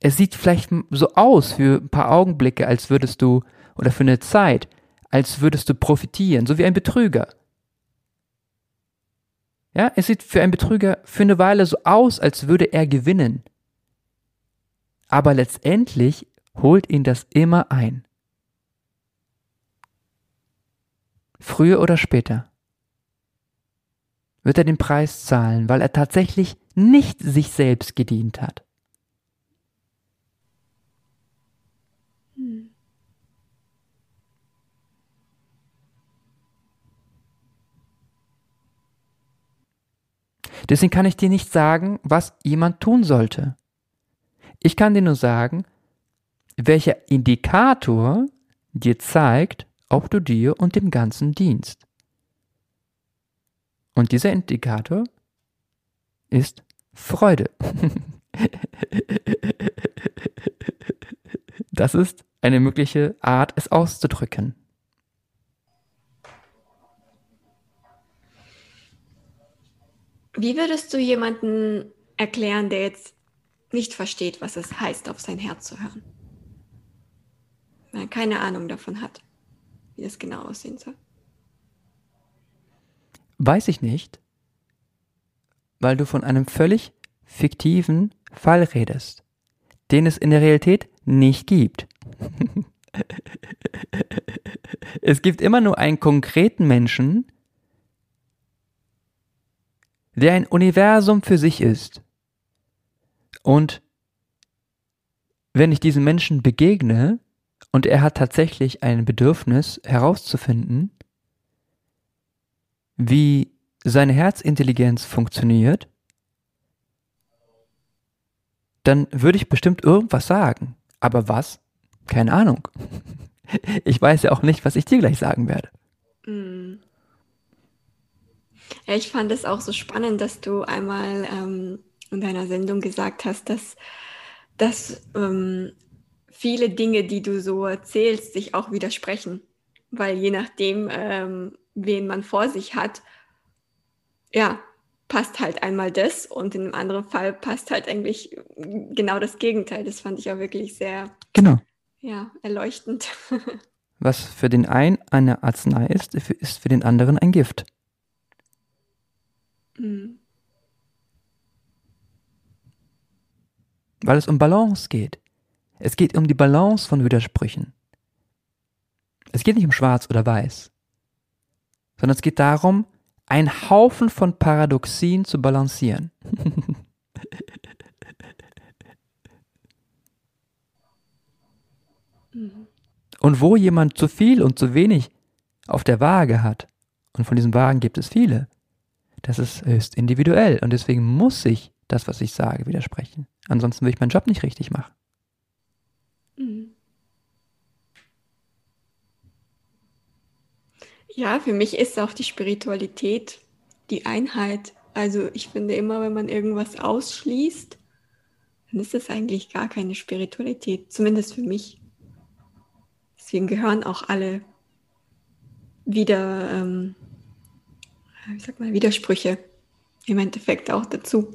Es sieht vielleicht so aus für ein paar Augenblicke, als würdest du, oder für eine Zeit, als würdest du profitieren, so wie ein Betrüger. Ja, es sieht für einen Betrüger für eine Weile so aus, als würde er gewinnen. Aber letztendlich holt ihn das immer ein. Früher oder später wird er den Preis zahlen, weil er tatsächlich nicht sich selbst gedient hat. Hm. Deswegen kann ich dir nicht sagen, was jemand tun sollte. Ich kann dir nur sagen, welcher Indikator dir zeigt, ob du dir und dem Ganzen dienst. Und dieser Indikator ist Freude. das ist eine mögliche Art, es auszudrücken.
Wie würdest du jemanden erklären, der jetzt nicht versteht, was es heißt, auf sein Herz zu hören? Weil er keine Ahnung davon hat, wie das genau aussehen soll.
Weiß ich nicht, weil du von einem völlig fiktiven Fall redest, den es in der Realität nicht gibt. es gibt immer nur einen konkreten Menschen, der ein Universum für sich ist. Und wenn ich diesem Menschen begegne und er hat tatsächlich ein Bedürfnis herauszufinden, wie seine Herzintelligenz funktioniert, dann würde ich bestimmt irgendwas sagen. Aber was? Keine Ahnung. Ich weiß ja auch nicht, was ich dir gleich sagen werde. Mm.
Ja, ich fand es auch so spannend, dass du einmal ähm, in deiner Sendung gesagt hast, dass, dass ähm, viele Dinge, die du so erzählst, sich auch widersprechen. Weil je nachdem, ähm, wen man vor sich hat, ja, passt halt einmal das und in einem anderen Fall passt halt eigentlich genau das Gegenteil. Das fand ich auch wirklich sehr
genau.
ja, erleuchtend.
Was für den einen eine Arznei ist, ist für den anderen ein Gift. Mhm. Weil es um Balance geht. Es geht um die Balance von Widersprüchen. Es geht nicht um schwarz oder weiß, sondern es geht darum, einen Haufen von Paradoxien zu balancieren. Und wo jemand zu viel und zu wenig auf der Waage hat, und von diesen Wagen gibt es viele, das ist höchst individuell und deswegen muss ich das, was ich sage, widersprechen. Ansonsten würde ich meinen Job nicht richtig machen. Mhm.
Ja, für mich ist auch die Spiritualität die Einheit. Also ich finde immer, wenn man irgendwas ausschließt, dann ist das eigentlich gar keine Spiritualität, zumindest für mich. Deswegen gehören auch alle wieder, ähm, wie sag mal, Widersprüche im Endeffekt auch dazu.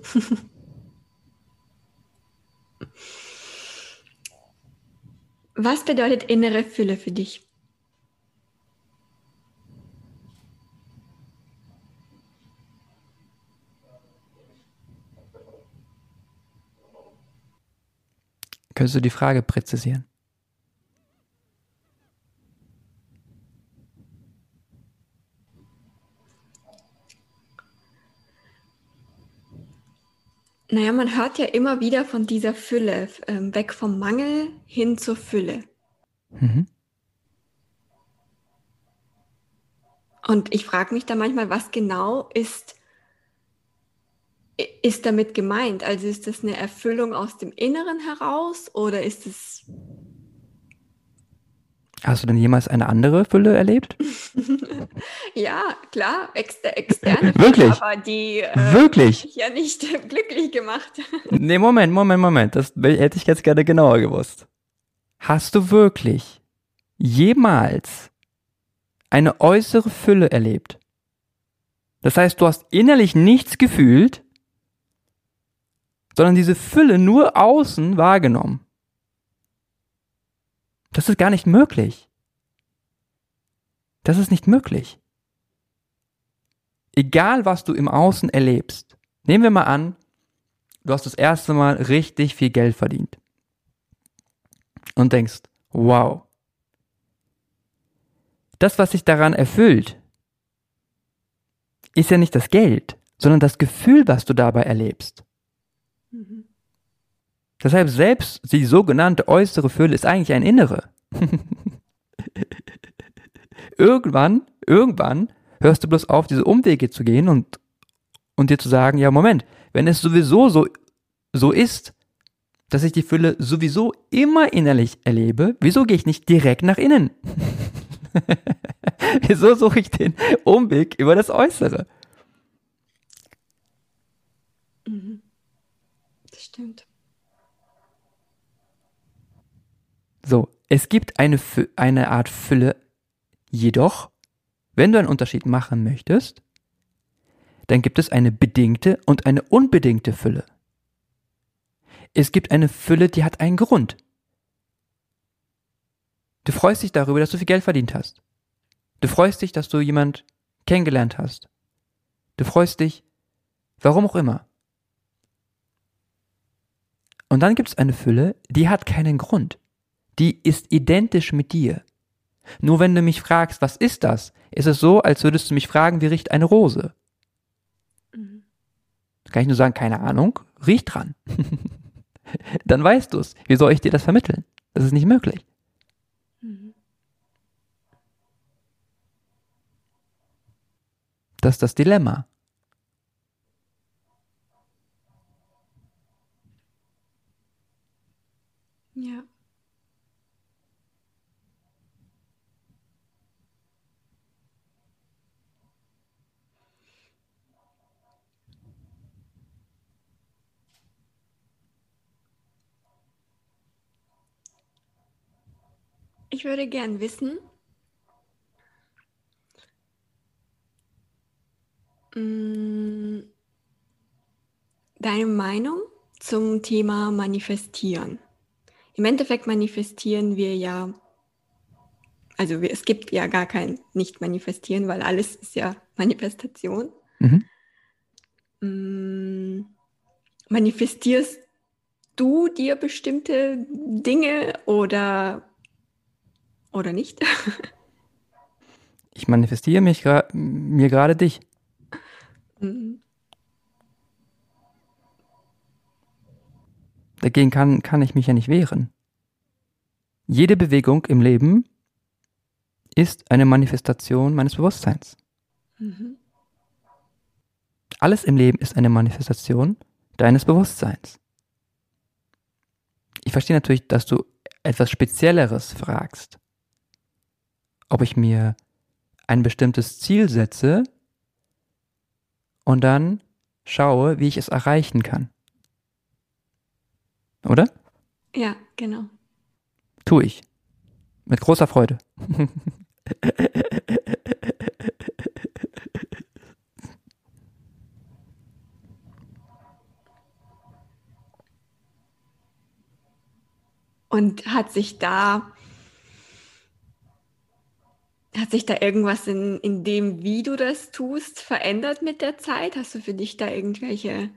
Was bedeutet innere Fülle für dich?
Könntest du die Frage präzisieren?
Naja, man hört ja immer wieder von dieser Fülle, ähm, weg vom Mangel hin zur Fülle. Mhm. Und ich frage mich da manchmal, was genau ist ist damit gemeint? Also ist das eine Erfüllung aus dem Inneren heraus oder ist es.
Hast du denn jemals eine andere Fülle erlebt?
ja, klar, exter externe
Wirklich?
Fülle, aber die äh,
Wirklich?
mich ja nicht glücklich gemacht.
nee, Moment, Moment, Moment. Das hätte ich jetzt gerne genauer gewusst. Hast du wirklich jemals eine äußere Fülle erlebt? Das heißt, du hast innerlich nichts gefühlt, sondern diese Fülle nur außen wahrgenommen. Das ist gar nicht möglich. Das ist nicht möglich. Egal, was du im Außen erlebst. Nehmen wir mal an, du hast das erste Mal richtig viel Geld verdient. Und denkst, wow. Das, was sich daran erfüllt, ist ja nicht das Geld, sondern das Gefühl, was du dabei erlebst. Deshalb selbst die sogenannte äußere Fülle ist eigentlich ein innere. irgendwann, irgendwann hörst du bloß auf, diese Umwege zu gehen und, und dir zu sagen, ja, Moment, wenn es sowieso so, so ist, dass ich die Fülle sowieso immer innerlich erlebe, wieso gehe ich nicht direkt nach innen? wieso suche ich den Umweg über das Äußere?
Mhm stimmt.
So, es gibt eine, eine Art Fülle, jedoch, wenn du einen Unterschied machen möchtest, dann gibt es eine bedingte und eine unbedingte Fülle. Es gibt eine Fülle, die hat einen Grund. Du freust dich darüber, dass du viel Geld verdient hast. Du freust dich, dass du jemand kennengelernt hast. Du freust dich, warum auch immer. Und dann gibt es eine Fülle, die hat keinen Grund. Die ist identisch mit dir. Nur wenn du mich fragst, was ist das, ist es so, als würdest du mich fragen, wie riecht eine Rose? Mhm. Kann ich nur sagen, keine Ahnung, riech dran. dann weißt du es. Wie soll ich dir das vermitteln? Das ist nicht möglich. Mhm. Das ist das Dilemma.
Ja. Ich würde gern wissen, Mm, deine Meinung zum Thema Manifestieren. Im Endeffekt manifestieren wir ja, also wir, es gibt ja gar kein Nicht-Manifestieren, weil alles ist ja Manifestation. Mhm. Mm, manifestierst du dir bestimmte Dinge oder, oder nicht?
ich manifestiere mich mir gerade dich. Mhm. Dagegen kann, kann ich mich ja nicht wehren. Jede Bewegung im Leben ist eine Manifestation meines Bewusstseins. Mhm. Alles im Leben ist eine Manifestation deines Bewusstseins. Ich verstehe natürlich, dass du etwas Spezielleres fragst. Ob ich mir ein bestimmtes Ziel setze und dann schaue, wie ich es erreichen kann. Oder?
Ja, genau.
Tu ich. Mit großer Freude.
Und hat sich da hat sich da irgendwas in, in dem, wie du das tust, verändert mit der Zeit? Hast du für dich da irgendwelche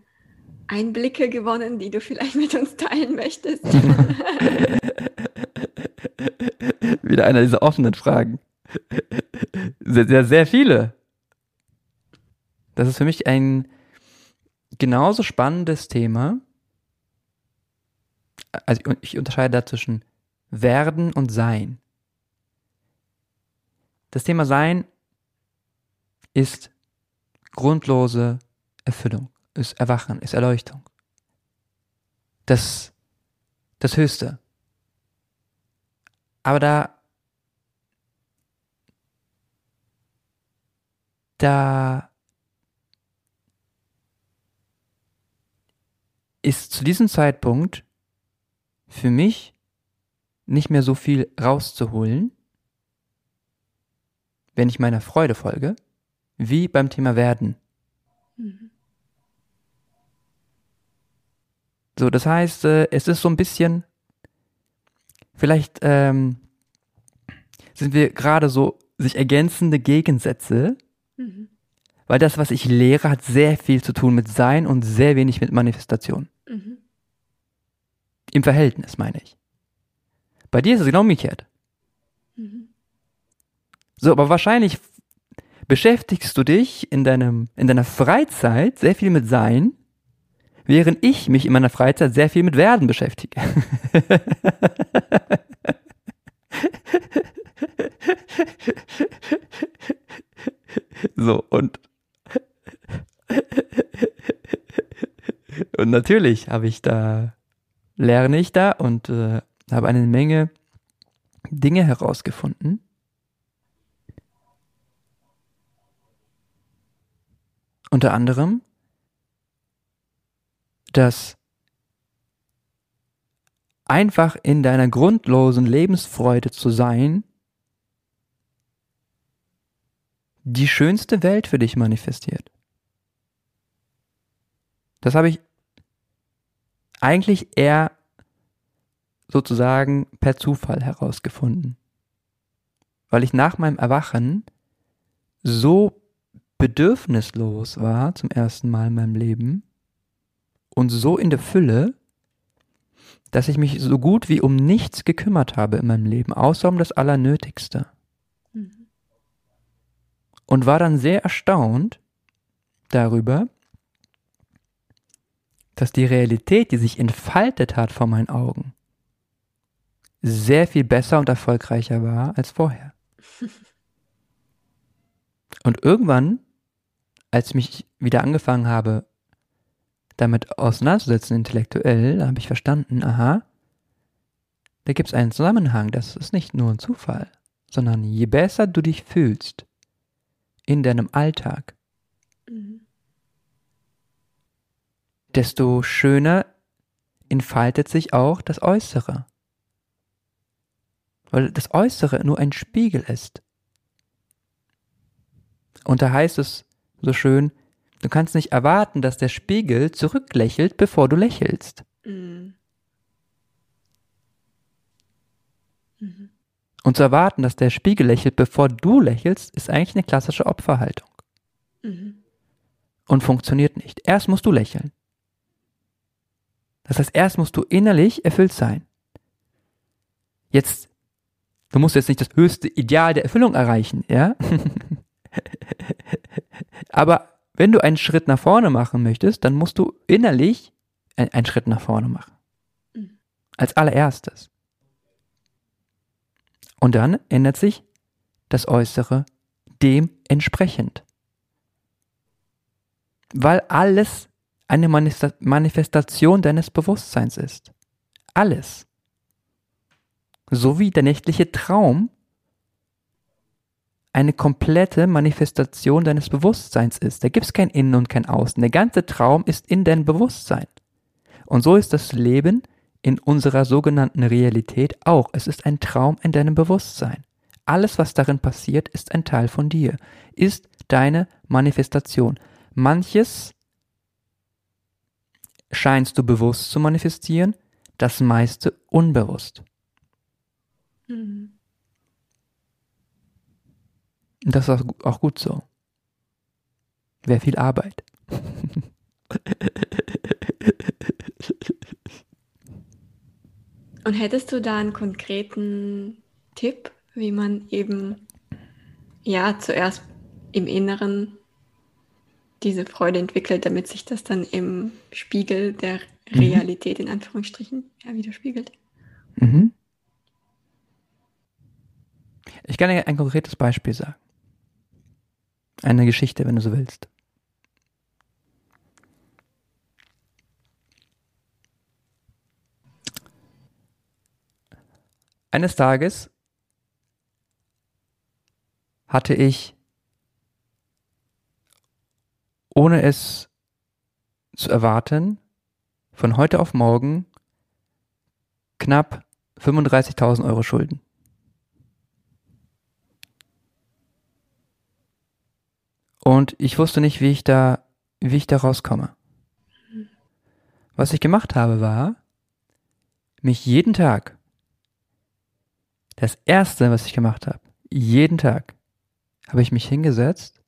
Einblicke gewonnen, die du vielleicht mit uns teilen möchtest?
Wieder einer dieser offenen Fragen. Sehr, sehr, sehr viele. Das ist für mich ein genauso spannendes Thema. Also ich unterscheide da zwischen Werden und Sein. Das Thema Sein ist grundlose Erfüllung, ist Erwachen, ist Erleuchtung. Das, das Höchste. Aber da, da ist zu diesem Zeitpunkt für mich nicht mehr so viel rauszuholen, wenn ich meiner Freude folge, wie beim Thema Werden. Mhm. So, das heißt, äh, es ist so ein bisschen, vielleicht ähm, sind wir gerade so sich ergänzende Gegensätze, mhm. weil das, was ich lehre, hat sehr viel zu tun mit Sein und sehr wenig mit Manifestation. Mhm. Im Verhältnis, meine ich. Bei dir ist es genau umgekehrt. So, aber wahrscheinlich beschäftigst du dich in deinem, in deiner Freizeit sehr viel mit Sein, während ich mich in meiner Freizeit sehr viel mit Werden beschäftige. so, und und natürlich habe ich da, lerne ich da und äh, habe eine Menge Dinge herausgefunden, Unter anderem, dass einfach in deiner grundlosen Lebensfreude zu sein, die schönste Welt für dich manifestiert. Das habe ich eigentlich eher sozusagen per Zufall herausgefunden, weil ich nach meinem Erwachen so bedürfnislos war zum ersten Mal in meinem Leben und so in der Fülle, dass ich mich so gut wie um nichts gekümmert habe in meinem Leben, außer um das Allernötigste. Mhm. Und war dann sehr erstaunt darüber, dass die Realität, die sich entfaltet hat vor meinen Augen, sehr viel besser und erfolgreicher war als vorher. Und irgendwann als ich mich wieder angefangen habe, damit auseinanderzusetzen, intellektuell, habe ich verstanden, aha, da gibt es einen Zusammenhang, das ist nicht nur ein Zufall, sondern je besser du dich fühlst in deinem Alltag, mhm. desto schöner entfaltet sich auch das Äußere. Weil das Äußere nur ein Spiegel ist. Und da heißt es so schön, Du kannst nicht erwarten, dass der Spiegel zurücklächelt, bevor du lächelst. Mhm. Mhm. Und zu erwarten, dass der Spiegel lächelt, bevor du lächelst, ist eigentlich eine klassische Opferhaltung. Mhm. Und funktioniert nicht. Erst musst du lächeln. Das heißt, erst musst du innerlich erfüllt sein. Jetzt, du musst jetzt nicht das höchste Ideal der Erfüllung erreichen, ja? Aber wenn du einen Schritt nach vorne machen möchtest, dann musst du innerlich einen Schritt nach vorne machen. Mhm. Als allererstes. Und dann ändert sich das Äußere dementsprechend. Weil alles eine Manifestation deines Bewusstseins ist. Alles. So wie der nächtliche Traum eine komplette Manifestation deines Bewusstseins ist. Da gibt es kein Innen und kein Außen. Der ganze Traum ist in deinem Bewusstsein. Und so ist das Leben in unserer sogenannten Realität auch. Es ist ein Traum in deinem Bewusstsein. Alles, was darin passiert, ist ein Teil von dir, ist deine Manifestation. Manches scheinst du bewusst zu manifestieren, das meiste unbewusst. Mhm. Das ist auch gut so. Wäre viel Arbeit.
Und hättest du da einen konkreten Tipp, wie man eben ja zuerst im Inneren diese Freude entwickelt, damit sich das dann im Spiegel der mhm. Realität in Anführungsstrichen ja, widerspiegelt? Mhm.
Ich kann dir ein konkretes Beispiel sagen. Eine Geschichte, wenn du so willst. Eines Tages hatte ich, ohne es zu erwarten, von heute auf morgen knapp 35.000 Euro Schulden. Und ich wusste nicht, wie ich da, wie ich da rauskomme. Was ich gemacht habe, war, mich jeden Tag das erste, was ich gemacht habe, jeden Tag, habe ich mich hingesetzt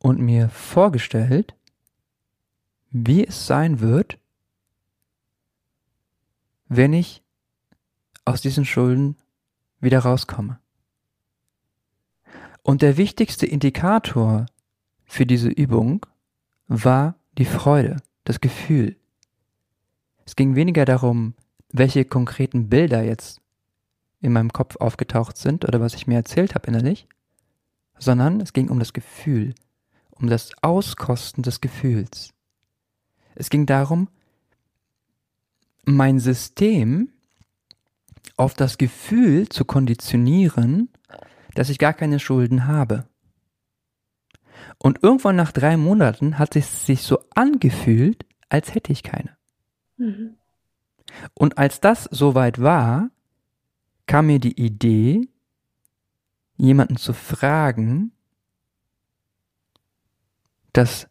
und mir vorgestellt, wie es sein wird, wenn ich aus diesen Schulden wieder rauskomme. Und der wichtigste Indikator für diese Übung war die Freude, das Gefühl. Es ging weniger darum, welche konkreten Bilder jetzt in meinem Kopf aufgetaucht sind oder was ich mir erzählt habe innerlich, sondern es ging um das Gefühl, um das Auskosten des Gefühls. Es ging darum, mein System auf das Gefühl zu konditionieren, dass ich gar keine Schulden habe. Und irgendwann nach drei Monaten hat es sich so angefühlt, als hätte ich keine. Mhm. Und als das soweit war, kam mir die Idee, jemanden zu fragen, dass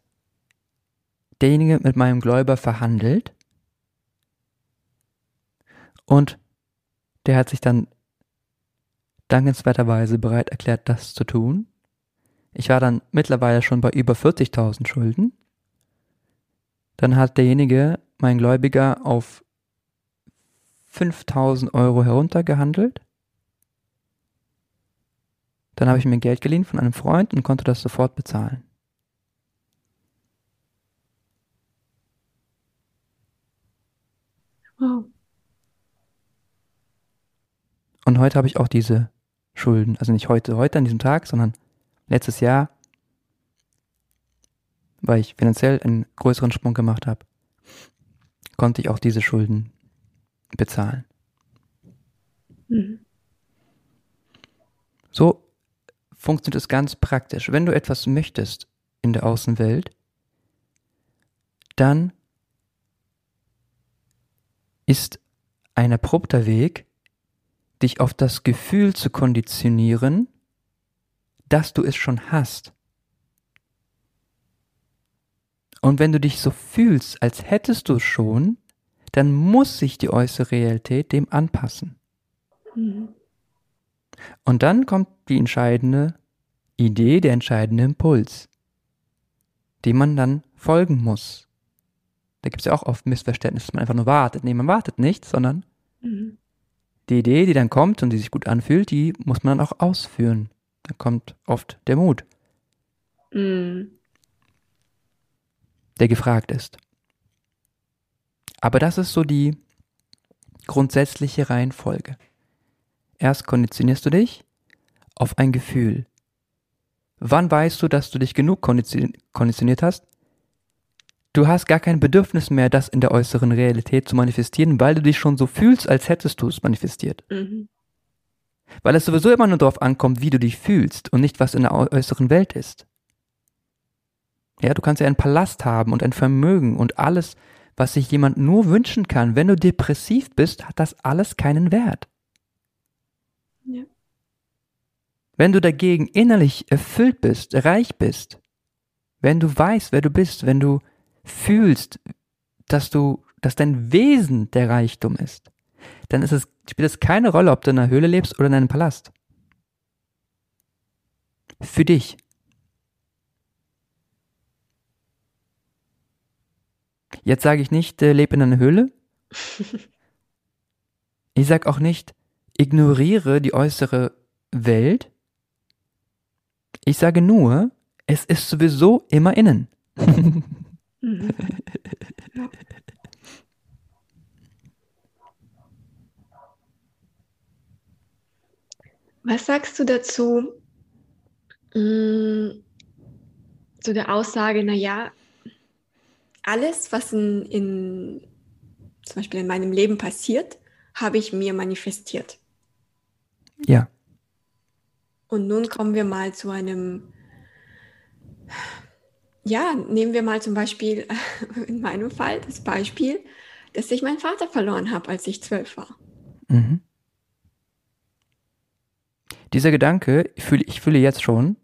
derjenige mit meinem Gläuber verhandelt und der hat sich dann dankenswerterweise bereit erklärt, das zu tun. Ich war dann mittlerweile schon bei über 40.000 Schulden. Dann hat derjenige, mein Gläubiger, auf 5000 Euro heruntergehandelt. Dann habe ich mir Geld geliehen von einem Freund und konnte das sofort bezahlen. Wow. Und heute habe ich auch diese Schulden. Also nicht heute, heute an diesem Tag, sondern letztes Jahr, weil ich finanziell einen größeren Sprung gemacht habe, konnte ich auch diese Schulden bezahlen. Mhm. So funktioniert es ganz praktisch. Wenn du etwas möchtest in der Außenwelt, dann ist ein abrupter Weg, dich auf das Gefühl zu konditionieren, dass du es schon hast. Und wenn du dich so fühlst, als hättest du es schon, dann muss sich die äußere Realität dem anpassen. Mhm. Und dann kommt die entscheidende Idee, der entscheidende Impuls, dem man dann folgen muss. Da gibt es ja auch oft Missverständnisse, dass man einfach nur wartet. Nee, man wartet nicht, sondern mhm. Die Idee, die dann kommt und die sich gut anfühlt, die muss man dann auch ausführen. Da kommt oft der Mut, mhm. der gefragt ist. Aber das ist so die grundsätzliche Reihenfolge. Erst konditionierst du dich auf ein Gefühl. Wann weißt du, dass du dich genug konditioniert hast? Du hast gar kein Bedürfnis mehr, das in der äußeren Realität zu manifestieren, weil du dich schon so fühlst, als hättest du es manifestiert. Mhm. Weil es sowieso immer nur darauf ankommt, wie du dich fühlst und nicht, was in der äußeren Welt ist. Ja, du kannst ja einen Palast haben und ein Vermögen und alles, was sich jemand nur wünschen kann. Wenn du depressiv bist, hat das alles keinen Wert. Ja. Wenn du dagegen innerlich erfüllt bist, reich bist, wenn du weißt, wer du bist, wenn du fühlst, dass du, dass dein Wesen der Reichtum ist, dann ist es, spielt es keine Rolle, ob du in einer Höhle lebst oder in einem Palast. Für dich. Jetzt sage ich nicht, äh, leb in einer Höhle. Ich sage auch nicht, ignoriere die äußere Welt. Ich sage nur, es ist sowieso immer innen.
Was sagst du dazu, mm, zu der Aussage, naja, alles, was in, in, zum Beispiel in meinem Leben passiert, habe ich mir manifestiert.
Ja.
Und nun kommen wir mal zu einem, ja, nehmen wir mal zum Beispiel in meinem Fall das Beispiel, dass ich meinen Vater verloren habe, als ich zwölf war. Mhm.
Dieser Gedanke, ich fühle, ich fühle jetzt schon,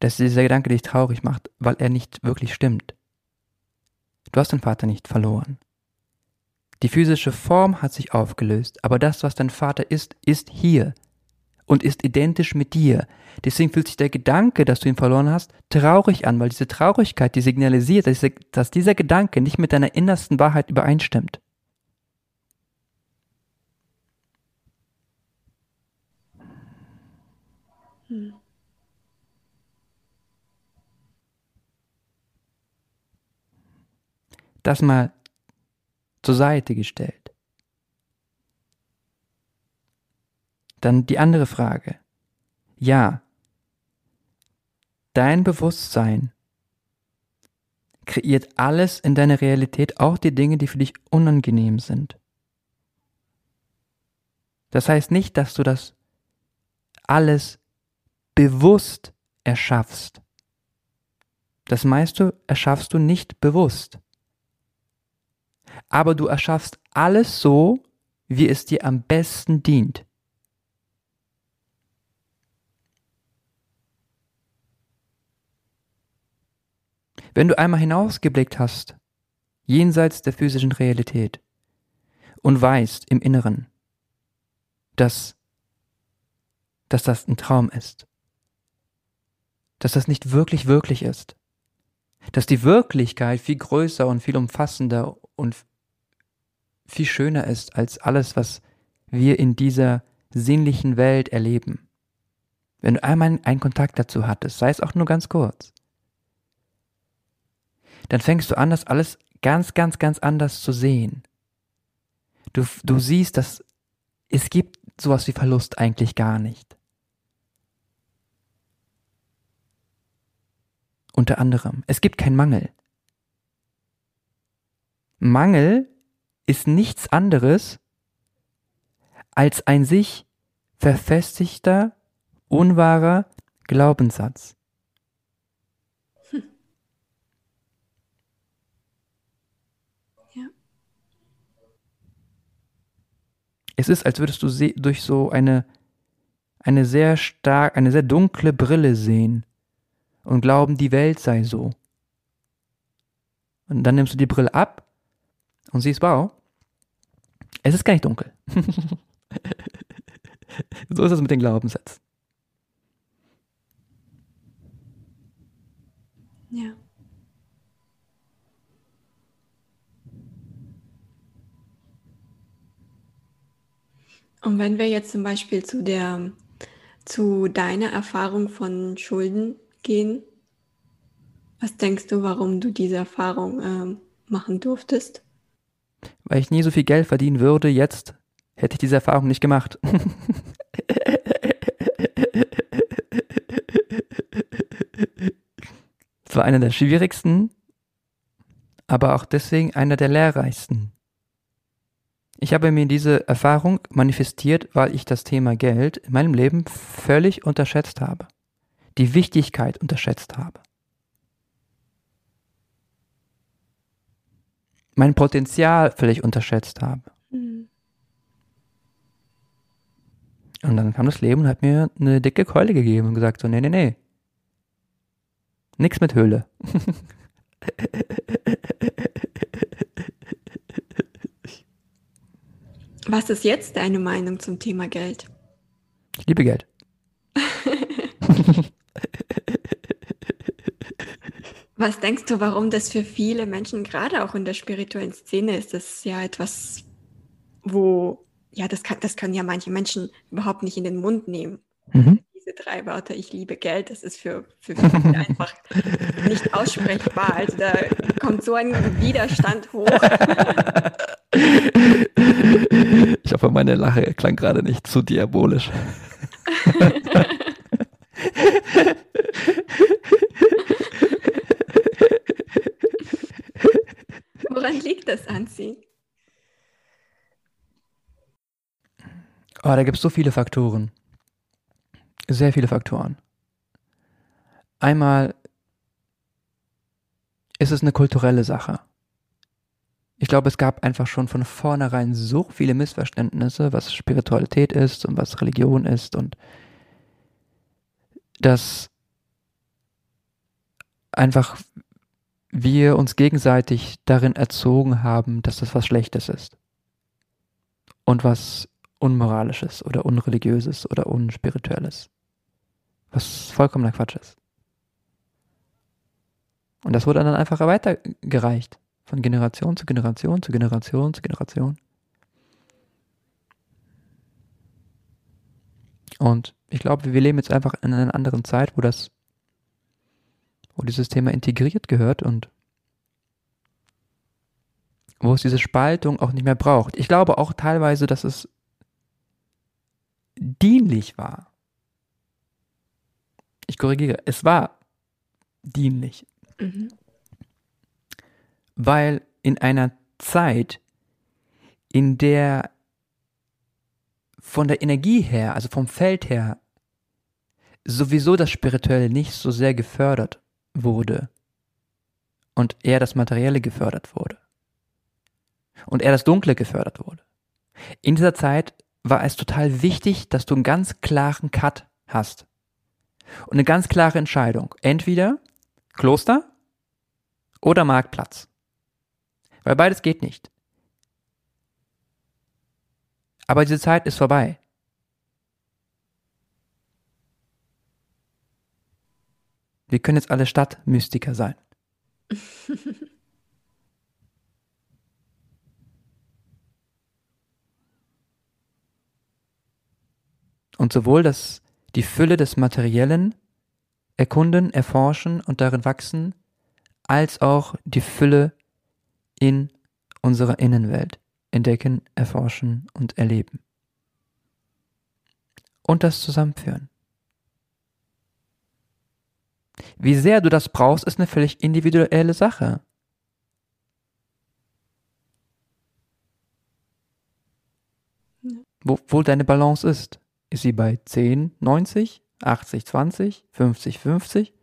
dass dieser Gedanke dich traurig macht, weil er nicht wirklich stimmt. Du hast deinen Vater nicht verloren. Die physische Form hat sich aufgelöst, aber das, was dein Vater ist, ist hier und ist identisch mit dir. Deswegen fühlt sich der Gedanke, dass du ihn verloren hast, traurig an, weil diese Traurigkeit, die signalisiert, dass dieser Gedanke nicht mit deiner innersten Wahrheit übereinstimmt. Das mal zur Seite gestellt. Dann die andere Frage. Ja, dein Bewusstsein kreiert alles in deiner Realität, auch die Dinge, die für dich unangenehm sind. Das heißt nicht, dass du das alles bewusst erschaffst. Das meiste erschaffst du nicht bewusst aber du erschaffst alles so, wie es dir am besten dient. Wenn du einmal hinausgeblickt hast, jenseits der physischen Realität, und weißt im Inneren, dass, dass das ein Traum ist, dass das nicht wirklich wirklich ist, dass die Wirklichkeit viel größer und viel umfassender und viel schöner ist als alles, was wir in dieser sinnlichen Welt erleben. Wenn du einmal einen Kontakt dazu hattest, sei es auch nur ganz kurz, dann fängst du an, das alles ganz, ganz, ganz anders zu sehen. Du, du siehst, dass es gibt sowas wie Verlust eigentlich gar nicht. Unter anderem, es gibt keinen Mangel. Mangel ist nichts anderes als ein sich verfestigter, unwahrer Glaubenssatz. Es ist, als würdest du durch so eine, eine sehr stark, eine sehr dunkle Brille sehen und glauben, die Welt sei so. Und dann nimmst du die Brille ab und siehst, wow, es ist gar nicht dunkel. so ist es mit den Glaubenssätzen.
Ja. Und wenn wir jetzt zum Beispiel zu der, zu deiner Erfahrung von Schulden gehen, was denkst du, warum du diese Erfahrung äh, machen durftest?
Weil ich nie so viel Geld verdienen würde, jetzt hätte ich diese Erfahrung nicht gemacht. Es war einer der schwierigsten, aber auch deswegen einer der lehrreichsten. Ich habe mir diese Erfahrung manifestiert, weil ich das Thema Geld in meinem Leben völlig unterschätzt habe. Die Wichtigkeit unterschätzt habe. Mein Potenzial völlig unterschätzt habe. Mhm. Und dann kam das Leben und hat mir eine dicke Keule gegeben und gesagt so, nee, nee, nee. Nix mit Höhle.
Was ist jetzt deine Meinung zum Thema Geld?
Ich liebe Geld.
Was denkst du, warum das für viele Menschen, gerade auch in der spirituellen Szene, ist das ja etwas, wo, ja, das, kann, das können ja manche Menschen überhaupt nicht in den Mund nehmen. Mhm. Diese drei Wörter, ich liebe Geld, das ist für, für viele einfach nicht aussprechbar. Also da kommt so ein Widerstand hoch.
Ich hoffe, meine Lache klang gerade nicht zu diabolisch.
Woran liegt das, Anzi?
Oh, da gibt es so viele Faktoren. Sehr viele Faktoren. Einmal ist es eine kulturelle Sache. Ich glaube, es gab einfach schon von vornherein so viele Missverständnisse, was Spiritualität ist und was Religion ist und dass einfach wir uns gegenseitig darin erzogen haben, dass das was Schlechtes ist und was Unmoralisches oder Unreligiöses oder Unspirituelles, was vollkommener Quatsch ist. Und das wurde dann einfach weitergereicht. Von Generation zu Generation zu Generation zu Generation. Und ich glaube, wir leben jetzt einfach in einer anderen Zeit, wo das, wo dieses Thema integriert gehört und wo es diese Spaltung auch nicht mehr braucht. Ich glaube auch teilweise, dass es dienlich war. Ich korrigiere, es war dienlich. Mhm weil in einer Zeit, in der von der Energie her, also vom Feld her, sowieso das Spirituelle nicht so sehr gefördert wurde und eher das Materielle gefördert wurde und eher das Dunkle gefördert wurde. In dieser Zeit war es total wichtig, dass du einen ganz klaren Cut hast und eine ganz klare Entscheidung. Entweder Kloster oder Marktplatz. Weil beides geht nicht. Aber diese Zeit ist vorbei. Wir können jetzt alle Stadtmystiker sein. und sowohl das, die Fülle des Materiellen erkunden, erforschen und darin wachsen, als auch die Fülle in unserer Innenwelt entdecken, erforschen und erleben. Und das zusammenführen. Wie sehr du das brauchst, ist eine völlig individuelle Sache. Wo, wo deine Balance ist. Ist sie bei 10, 90, 80, 20, 50, 50?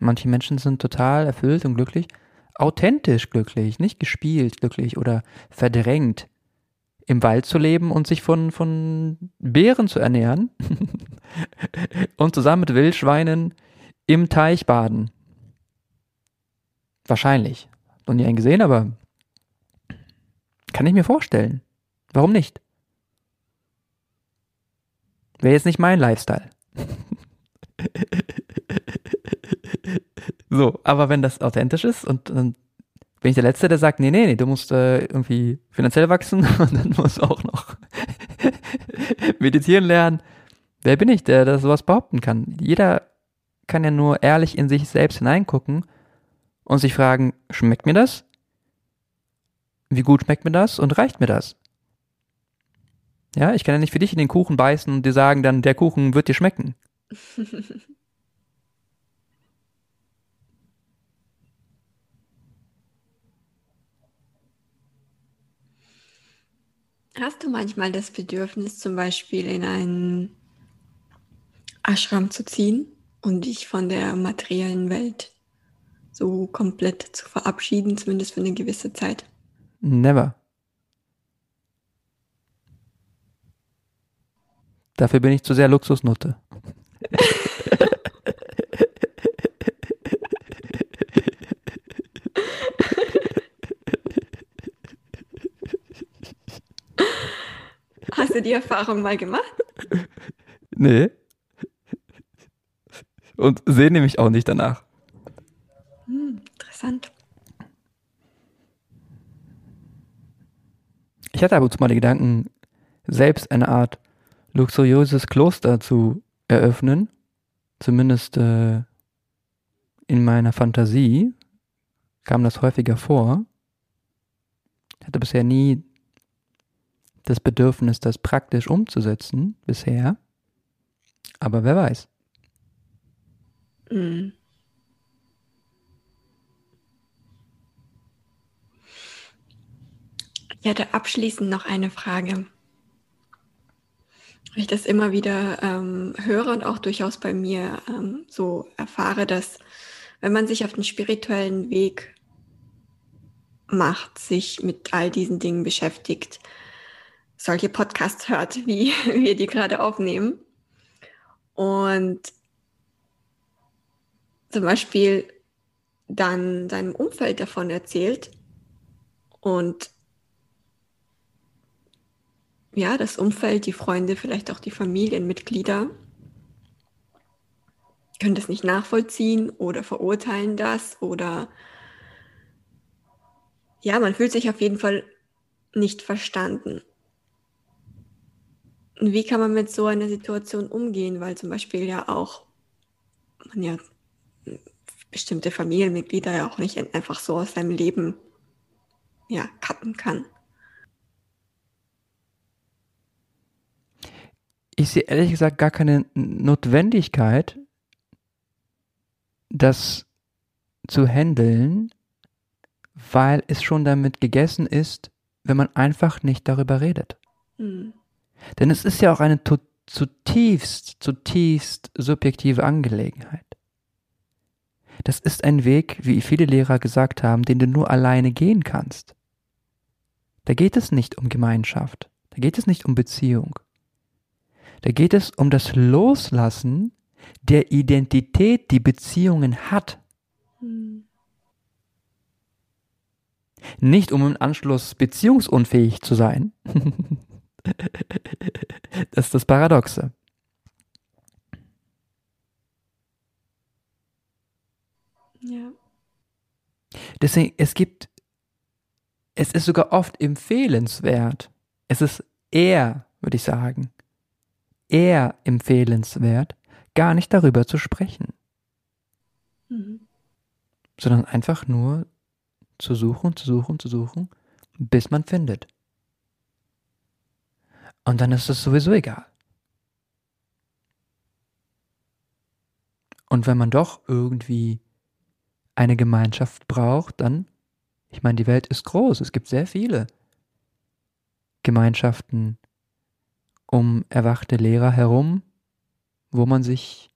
Manche Menschen sind total erfüllt und glücklich, authentisch glücklich, nicht gespielt glücklich oder verdrängt im Wald zu leben und sich von, von Beeren zu ernähren und zusammen mit Wildschweinen im Teich baden. Wahrscheinlich. Noch nie einen gesehen, aber kann ich mir vorstellen. Warum nicht? Wäre jetzt nicht mein Lifestyle. so, aber wenn das authentisch ist und dann bin ich der Letzte, der sagt, nee, nee, nee, du musst äh, irgendwie finanziell wachsen und dann musst du auch noch meditieren lernen. Wer bin ich, der das sowas behaupten kann? Jeder kann ja nur ehrlich in sich selbst hineingucken und sich fragen, schmeckt mir das? Wie gut schmeckt mir das und reicht mir das? Ja, ich kann ja nicht für dich in den Kuchen beißen und dir sagen, dann der Kuchen wird dir schmecken.
Hast du manchmal das Bedürfnis, zum Beispiel in einen Ashram zu ziehen und dich von der materiellen Welt so komplett zu verabschieden, zumindest für eine gewisse Zeit?
Never. Dafür bin ich zu sehr Luxusnutte.
du die Erfahrung mal gemacht?
Nee. Und sehne mich auch nicht danach.
Hm, interessant.
Ich hatte aber und zu mal den Gedanken, selbst eine Art luxuriöses Kloster zu eröffnen. Zumindest äh, in meiner Fantasie kam das häufiger vor. Ich hatte bisher nie das Bedürfnis, das praktisch umzusetzen bisher. Aber wer weiß.
Mhm. Ich hätte abschließend noch eine Frage. Ich das immer wieder ähm, höre und auch durchaus bei mir ähm, so erfahre, dass wenn man sich auf den spirituellen Weg macht, sich mit all diesen Dingen beschäftigt, solche Podcasts hört, wie wir die gerade aufnehmen. Und zum Beispiel dann seinem Umfeld davon erzählt und ja, das Umfeld, die Freunde, vielleicht auch die Familienmitglieder können das nicht nachvollziehen oder verurteilen das oder ja, man fühlt sich auf jeden Fall nicht verstanden wie kann man mit so einer Situation umgehen? Weil zum Beispiel ja auch man ja bestimmte Familienmitglieder ja auch nicht einfach so aus seinem Leben ja, cutten kann.
Ich sehe ehrlich gesagt gar keine Notwendigkeit, das zu handeln, weil es schon damit gegessen ist, wenn man einfach nicht darüber redet. Hm. Denn es ist ja auch eine zutiefst, zutiefst subjektive Angelegenheit. Das ist ein Weg, wie viele Lehrer gesagt haben, den du nur alleine gehen kannst. Da geht es nicht um Gemeinschaft, da geht es nicht um Beziehung. Da geht es um das Loslassen der Identität, die Beziehungen hat. Hm. Nicht um im Anschluss beziehungsunfähig zu sein, das ist das Paradoxe.
Ja.
Deswegen, es gibt, es ist sogar oft empfehlenswert. Es ist eher, würde ich sagen, eher empfehlenswert, gar nicht darüber zu sprechen. Mhm. Sondern einfach nur zu suchen, zu suchen, zu suchen, bis man findet. Und dann ist es sowieso egal. Und wenn man doch irgendwie eine Gemeinschaft braucht, dann, ich meine, die Welt ist groß, es gibt sehr viele Gemeinschaften um erwachte Lehrer herum, wo man sich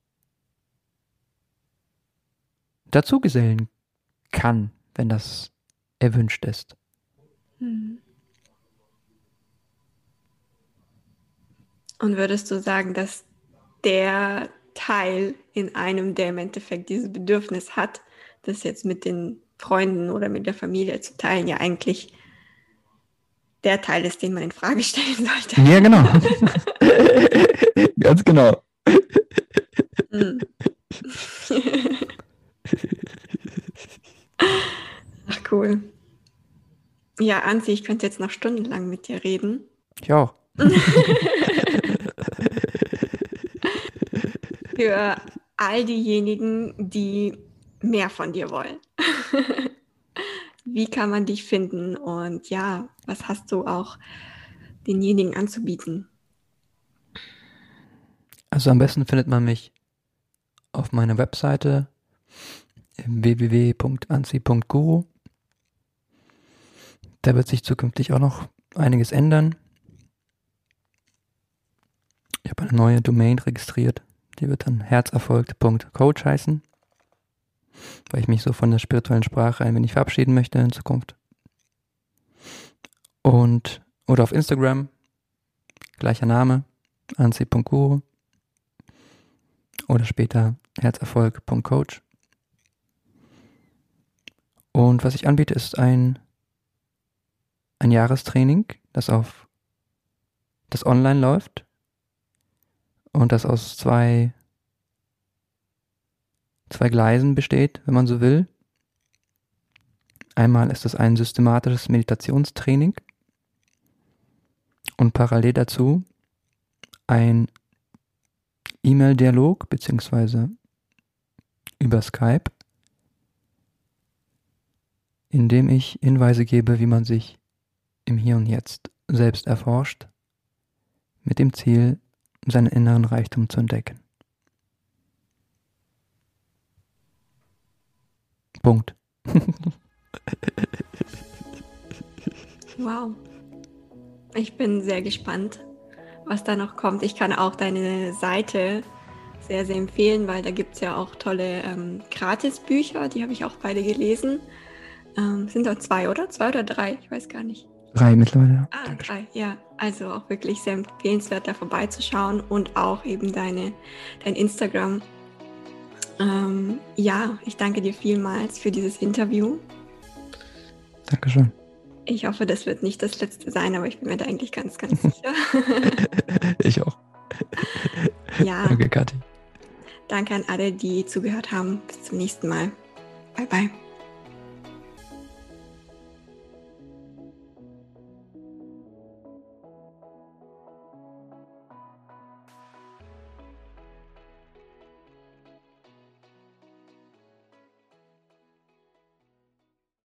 dazugesellen kann, wenn das erwünscht ist. Mhm.
Und würdest du sagen, dass der Teil in einem, der im Endeffekt dieses Bedürfnis hat, das jetzt mit den Freunden oder mit der Familie zu teilen, ja eigentlich der Teil ist, den man in Frage stellen sollte.
Ja, genau. Ganz genau. Hm.
Ach cool. Ja, Ansi, ich könnte jetzt noch stundenlang mit dir reden.
Ich auch.
Für all diejenigen, die mehr von dir wollen. Wie kann man dich finden und ja, was hast du auch denjenigen anzubieten?
Also am besten findet man mich auf meiner Webseite www.anzi.guru. Da wird sich zukünftig auch noch einiges ändern. Ich habe eine neue Domain registriert. Die wird dann herzerfolgt.coach heißen. Weil ich mich so von der spirituellen Sprache ein wenig verabschieden möchte in Zukunft. Und, oder auf Instagram, gleicher Name, anzi.guru oder später herzerfolg.coach. Und was ich anbiete, ist ein, ein Jahrestraining, das auf das online läuft und das aus zwei zwei Gleisen besteht, wenn man so will. Einmal ist es ein systematisches Meditationstraining und parallel dazu ein E-Mail-Dialog beziehungsweise über Skype, in dem ich Hinweise gebe, wie man sich im Hier und Jetzt selbst erforscht, mit dem Ziel, seinen inneren Reichtum zu entdecken. Punkt.
wow. Ich bin sehr gespannt, was da noch kommt. Ich kann auch deine Seite sehr, sehr empfehlen, weil da gibt es ja auch tolle ähm, Gratisbücher. Die habe ich auch beide gelesen. Ähm, sind doch zwei, oder? Zwei oder drei? Ich weiß gar nicht.
Drei mittlerweile.
Ah, drei, ja. Also auch wirklich sehr empfehlenswert, da vorbeizuschauen und auch eben deine, dein Instagram ähm, ja, ich danke dir vielmals für dieses Interview.
Dankeschön.
Ich hoffe, das wird nicht das letzte sein, aber ich bin mir da eigentlich ganz, ganz sicher.
ich auch.
Ja. Danke, Kathi. Danke an alle, die zugehört haben. Bis zum nächsten Mal. Bye, bye.